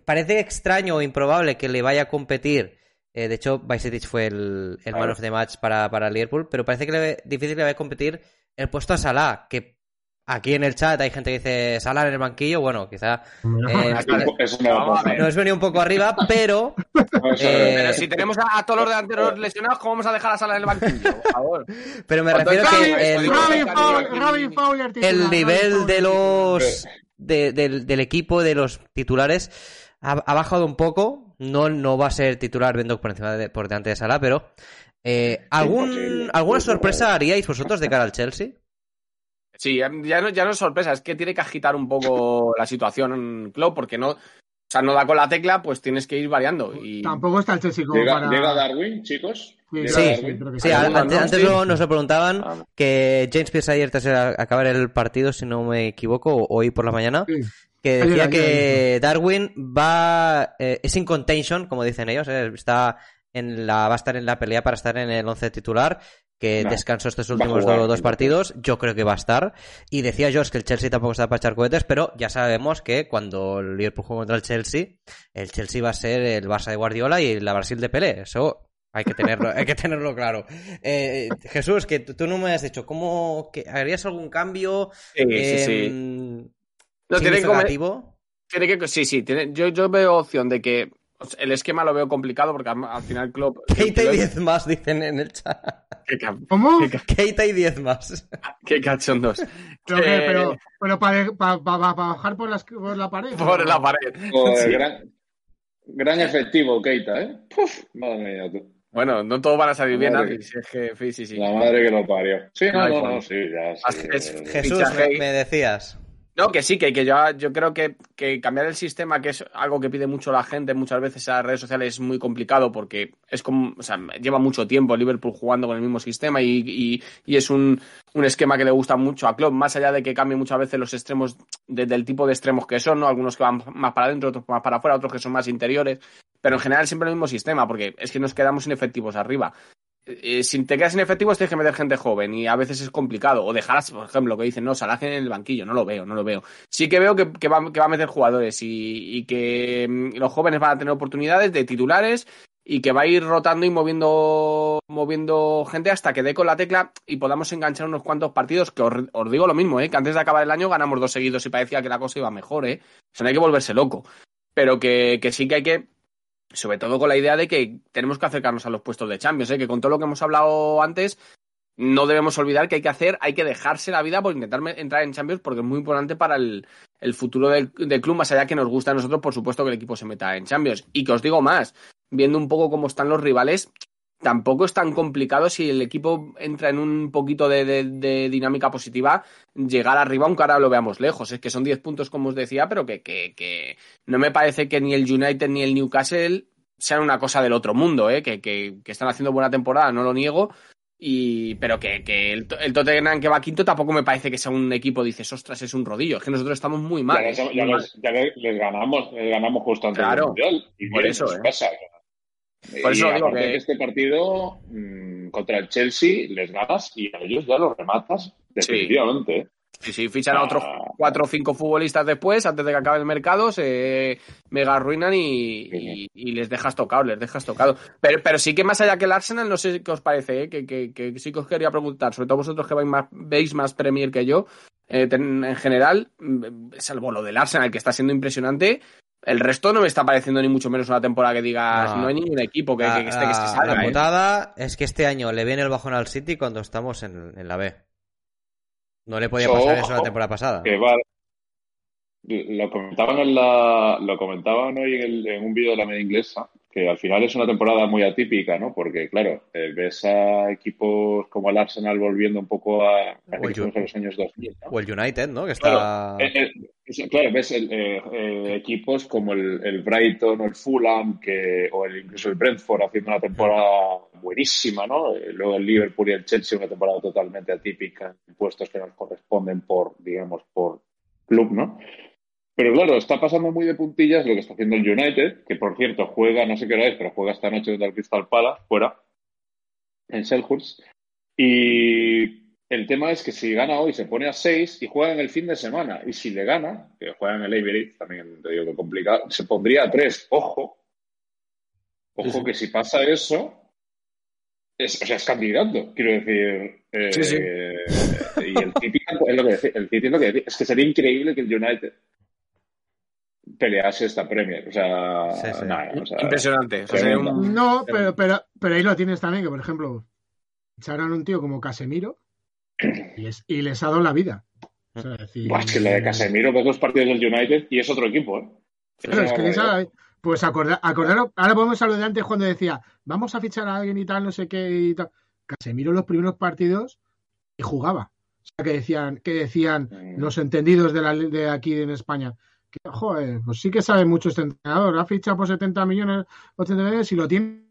Parece extraño o improbable que le vaya a competir Eh, de hecho, Bajcetic fue el, el man of the match para, para Liverpool, pero parece que le ve difícil le va a competir el puesto a Salah, que aquí en el chat hay gente que dice Salah en el banquillo, bueno, quizá eh, ver. nos venido un poco arriba, pero eh, Pero si tenemos a, a todos los delanteros lesionados, ¿cómo vamos a dejar a Sala en el banquillo? Por favor. pero me Cuando refiero que el, digo, Robin Robin Fowler, Fowler- Robin Fowler titular, el Robin nivel de los de- del, del equipo, de los titulares, ha, ha bajado un poco. No, no va a ser titular Vendok por encima de, por delante de Salah, pero eh, ¿algún, Imposible. ¿alguna sorpresa haríais vosotros de cara al Chelsea? Sí, ya no, ya no es sorpresa, es que tiene que agitar un poco la situación Klopp, porque no, o sea, no da con la tecla, pues tienes que ir variando. Y Tampoco está el Chelsea como Llega, para... llega Darwin, chicos. Sí, Llega Sí, Darwin. antes, ¿no? antes Sí. lo- nos lo preguntaban Ah, que James Pierce ayer tras acabar el partido, si no me equivoco, o hoy por la mañana, Sí. que decía ayer, que Darwin va eh, es in contention, como dicen ellos, eh, está en la va a estar en la pelea para estar en el 11 titular, que No, descansó estos últimos jugar, dos sí. partidos, yo creo que va a estar. Y decía George que el Chelsea tampoco está para echar cohetes, pero ya sabemos que cuando el Liverpool juega contra el Chelsea, el Chelsea va a ser el Barça de Guardiola y la Brasil de Pelé. Eso hay que tenerlo, [LAUGHS] hay que tenerlo claro. Eh, Jesús, que tú no me has dicho, ¿cómo que harías algún cambio? sí, sí, sí. No, tiene que tiene sí, sí, tiene- yo, yo veo opción de que el esquema lo veo complicado porque al, al final Klopp... Keita y 10 más, dicen en el chat. Qué, ca- ¿Cómo? Keita y 10 más. qué cachondos. [LAUGHS] Pero, que- Eh, pero, pero para, para, para bajar por, las, por la pared. Por la pared. Joder, Sí. gran, gran efectivo, Keita, ¿eh? Puf, madre mía, tú. Bueno, no todos van a salir bien, Madre. Adri, si es que, sí, sí, sí. La madre que lo parió. Sí, no, no, Juan. no, sí, ya. Sí, es- eh, Jesús, me, me decías. No, que sí, que, que yo, creo que, cambiar el sistema, que es algo que pide mucho la gente, muchas veces a las redes sociales es muy complicado porque es como, o sea, lleva mucho tiempo Liverpool jugando con el mismo sistema y, es un, esquema que le gusta mucho a Klopp, más allá de que cambie muchas veces los extremos de- del tipo de extremos que son, ¿no? Algunos que van más para adentro, otros más para afuera, otros que son más interiores, pero en general siempre el mismo sistema porque es que nos quedamos inefectivos arriba. Eh, si te quedas inefectivos tienes que meter gente joven y a veces es complicado. O dejarás, por ejemplo, lo que dicen, no, Salah en el banquillo, no lo veo, no lo veo. Sí que veo que, que va a meter jugadores y, y que mm, los jóvenes van a tener oportunidades de titulares y que va a ir rotando y moviendo, moviendo gente hasta que dé con la tecla y podamos enganchar unos cuantos partidos que os, os digo lo mismo, ¿eh? que antes de acabar el año ganamos dos seguidos y parecía que la cosa iba mejor, ¿eh? O sea, no hay que volverse loco. Pero que, que sí que hay que sobre todo con la idea de que tenemos que acercarnos a los puestos de Champions, ¿eh? que con todo lo que hemos hablado antes, no debemos olvidar que hay que hacer, hay que dejarse la vida por intentar entrar en Champions porque es muy importante para el, el futuro del, del club, más allá que nos gusta a nosotros, por supuesto que el equipo se meta en Champions. Y que os digo más, viendo un poco cómo están los rivales, tampoco es tan complicado si el equipo entra en un poquito de, de- de dinámica positiva, llegar arriba, aunque ahora lo veamos lejos. Es que son 10 puntos, como os decía, pero que, que, que no me parece que ni el United ni el Newcastle sean una cosa del otro mundo, ¿eh? que, que, que están haciendo buena temporada, no lo niego. Y, pero que, que el, el Tottenham que va quinto tampoco me parece que sea un equipo, dices, ostras, es un rodillo. Es que nosotros estamos muy mal. ya, les, ya les- ya les- les ganamos, les ganamos justo antes Claro, del Mundial. Y por eso, ¿eh? casa. Por Y eso digo aparte que- que este partido mm, contra el Chelsea les ganas y a ellos ya los rematas definitivamente. Sí, sí, fichan a otros Ah. cuatro o cinco futbolistas después, antes de que acabe el mercado, se mega arruinan y, y- y les dejas tocado, les dejas tocado. Pero, pero sí que más allá que el Arsenal, no sé qué os parece, ¿eh? que, que- que sí que os quería preguntar, sobre todo vosotros que vais más, veis más Premier que yo, eh, ten- en general, mm, salvo lo del Arsenal, que está siendo impresionante, el resto no me está pareciendo ni mucho menos una temporada que digas, No. no, hay ningún equipo que, que, que esté que se La- salga. la ¿eh? putada es que este año le viene el bajón al City cuando estamos en, en la B. No le podía pasar eso la temporada pasada. Que va- lo comentaban en la, lo comentaban hoy en, el- en un vídeo de la media inglesa, que al final es una temporada muy atípica, ¿no? Porque, claro, eh, ves a equipos como el Arsenal volviendo un poco a, a los años 2000, ¿no? O el United, ¿no? Que está... Claro, eh, eh, claro, ves el, equipos como el, el Brighton o el Fulham que, o el, incluso el Brentford haciendo una temporada buenísima, ¿no? Luego el Liverpool y el Chelsea una temporada totalmente atípica en puestos que nos corresponden por, digamos, por club, ¿no? Pero claro, está pasando muy de puntillas lo que está haciendo el United, que por cierto juega, no sé qué hora es, pero juega esta noche contra el Crystal Palace, fuera, en Selhurst. Y el tema es que si gana hoy se pone a 6 y juega en el fin de semana. Y si le gana, que juega en el Everett, también te digo que complicado, se pondría a 3. Ojo. Ojo que si pasa eso, es, o sea, es candidato, quiero decir. eh, Sí, sí. Y el City, es lo que decía, el City es lo que decía, es que sería increíble que el United pelease esta Premier. O sea, Sí, sí. nada, o sea, Impresionante. O sea, sería tremendo. un- No, pero, pero, pero ahí lo tienes también, que por ejemplo, echaron a un tío como Casemiro y, es- y les ha dado la vida. O sea, es decir, Buah, es que lo de Casemiro ves los partidos del United y es otro equipo, ¿eh? Es que la. Pues acorda- acordaros, ahora podemos hablar de antes cuando decía, vamos a fichar a alguien y tal, no sé qué y tal. Casemiro los primeros partidos y jugaba. O sea, que decían, que decían Mm. los entendidos de, la, de aquí en España. Que, joder, pues sí que sabe mucho este entrenador. Ha fichado por 70 millones, 80 millones y lo tiene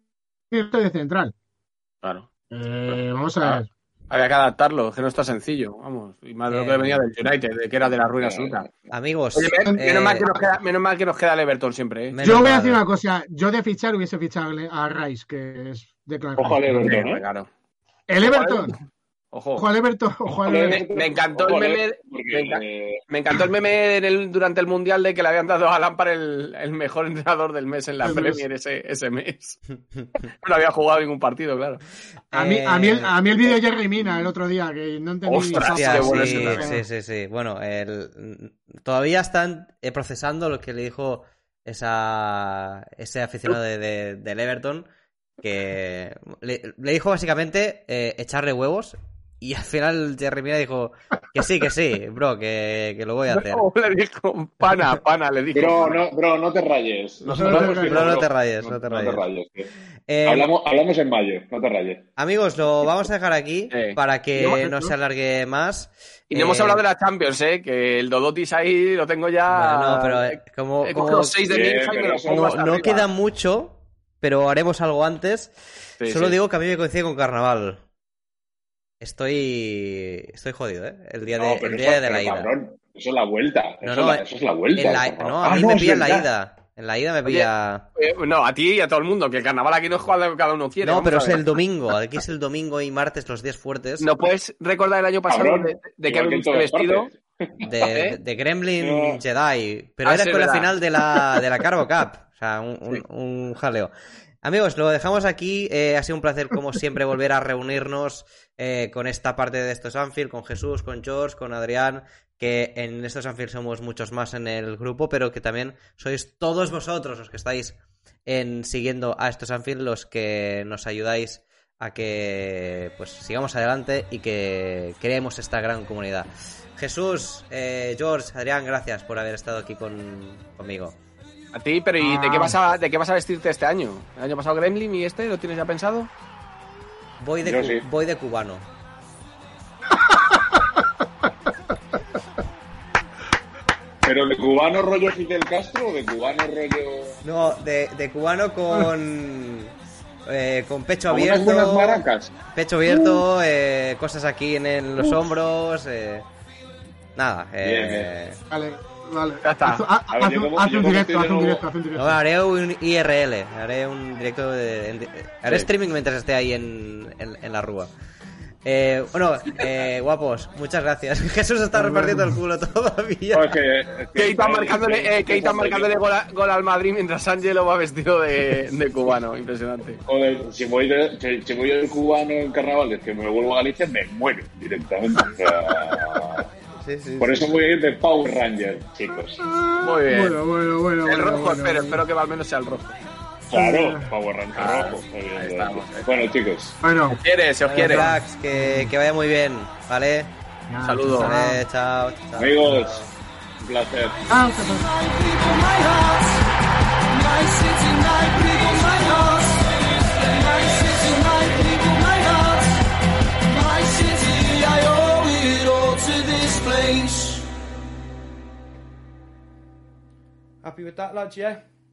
de central. Claro. Eh, vamos a ver. Había que adaptarlo, es que no está sencillo, vamos. Y más de lo Eh, que venía del United, de que era de la ruina absoluta. Amigos, Oye, men- eh, menos, mal que nos queda, menos mal que nos queda el Everton siempre, ¿eh? Yo voy a decir una cosa. Yo de fichar hubiese fichado a Rice, que es de Ojo al. Everton, ¿eh? claro. El Everton. Ojo. Ojo al Everton. Ojo al Ojo al Everton. Me- me encantó el meme- Me encantó el meme en el- durante el Mundial de que le habían dado a Lampard el, el mejor entrenador del mes en la. Premier ese, ese mes. [LAUGHS] No había jugado ningún partido, claro. A mí, a mí, el, Eh, a mí el vídeo de Jerry Mina el otro día, que no entendí. Ostras, qué bueno sí, sí, sí, sí. Bueno, el- todavía están eh, procesando lo que le dijo esa, ese aficionado de, de- del Everton, que le, le dijo básicamente eh, echarle huevos y al final Jerry Mina dijo que sí, que sí, bro, que, que lo voy a hacer. No, [LAUGHS] le dijo, pana, pana, le dijo. Bro, no, bro, no te rayes. No, No, no te- bro, no te rayes, no te rayes. Eh, hablamos, hablamos en mayo, no te rayes. Amigos, lo vamos a dejar aquí Eh. para que No, no no. se alargue más. Y no hemos Eh, hablado de la Champions, ¿eh? Que el Dodotis ahí lo tengo ya. bueno, pero eh, como, He como- seis de Bien, pero no, no queda mucho, pero haremos algo antes. Sí, Solo sí. digo que a mí me coincide con carnaval. Estoy. Estoy jodido, ¿eh? El día de, No, el pero día eso, de la ida. cabrón, eso es la vuelta. No, eso, no, es la, eso es la vuelta. La- no, a Ah, mí me pilla en la ida. En la ida me pilla. Eh, no, a ti y a todo el mundo, que el carnaval aquí no es cuando cada uno quiere. No, pero es el domingo. Aquí es el domingo y martes, los días fuertes. ¿No puedes recordar el año pasado Cabrón, de, de viniste todas vestido? [LAUGHS] De, Gremlin No. Jedi. Pero Ah, era sí, con la final de la, de la Carbo Cup. O sea, un, un- [LAUGHS] Sí. un jaleo. Amigos, lo dejamos aquí. Eh, ha sido un placer, como siempre, volver a reunirnos eh, con esta parte de estos Anfield, con Jesús, con George, con Adrián. Que en estos Anfield somos muchos más en el grupo, pero que también sois todos vosotros los que estáis en siguiendo a estos Anfield, los que nos ayudáis a que pues sigamos adelante y que creemos esta gran comunidad. Jesús, eh, George, Adrián, gracias por haber estado aquí con, conmigo. A ti, pero ¿y de, Ah. qué vas a, de qué vas a vestirte este año? ¿El año pasado Gremlin y este? ¿Lo tienes ya pensado? Voy de, sí. voy de cubano. ¿Pero de cubano rollo Fidel Castro o de cubano rollo. No, de, de cubano con eh, con pecho unas buenas abierto, maracas? pecho abierto, eh, cosas aquí en, el- los hombros, eh, nada. eh, Vale, vale. Ya está. Haz, haz- A ver, haz yo un- haz directo, de haz un directo, un no, haré un IRL, haré un directo de, en- haré Sí. streaming mientras esté ahí en, en- en la rúa. Eh, bueno, eh, guapos, muchas gracias. [LAUGHS] Jesús está repartiendo el culo todavía. Que, es que- Keita marcándole, eh, Keita marcándole gol, a- gol al Madrid mientras Angelo va vestido de, de cubano. Impresionante. Joder, si voy, de, si, si voy del cubano en carnavales, que me vuelvo a Galicia, me muero directamente. O sea, Sí, sí, por eso voy a ir de Power Ranger, chicos. Muy bien. Bueno, bueno, bueno. El bueno, rojo, bueno, espero, bueno. espero que al menos sea el rojo. Claro, Power Ranger Ah, rojo. ahí estamos, ahí Bueno, chicos, Bueno, ¿Quiere? Se os quiere. cracks, que, que vaya muy bien, ¿vale? Saludos. Vale, chao. chao. amigos, un placer. Ah, Happy with that, lads, yeah?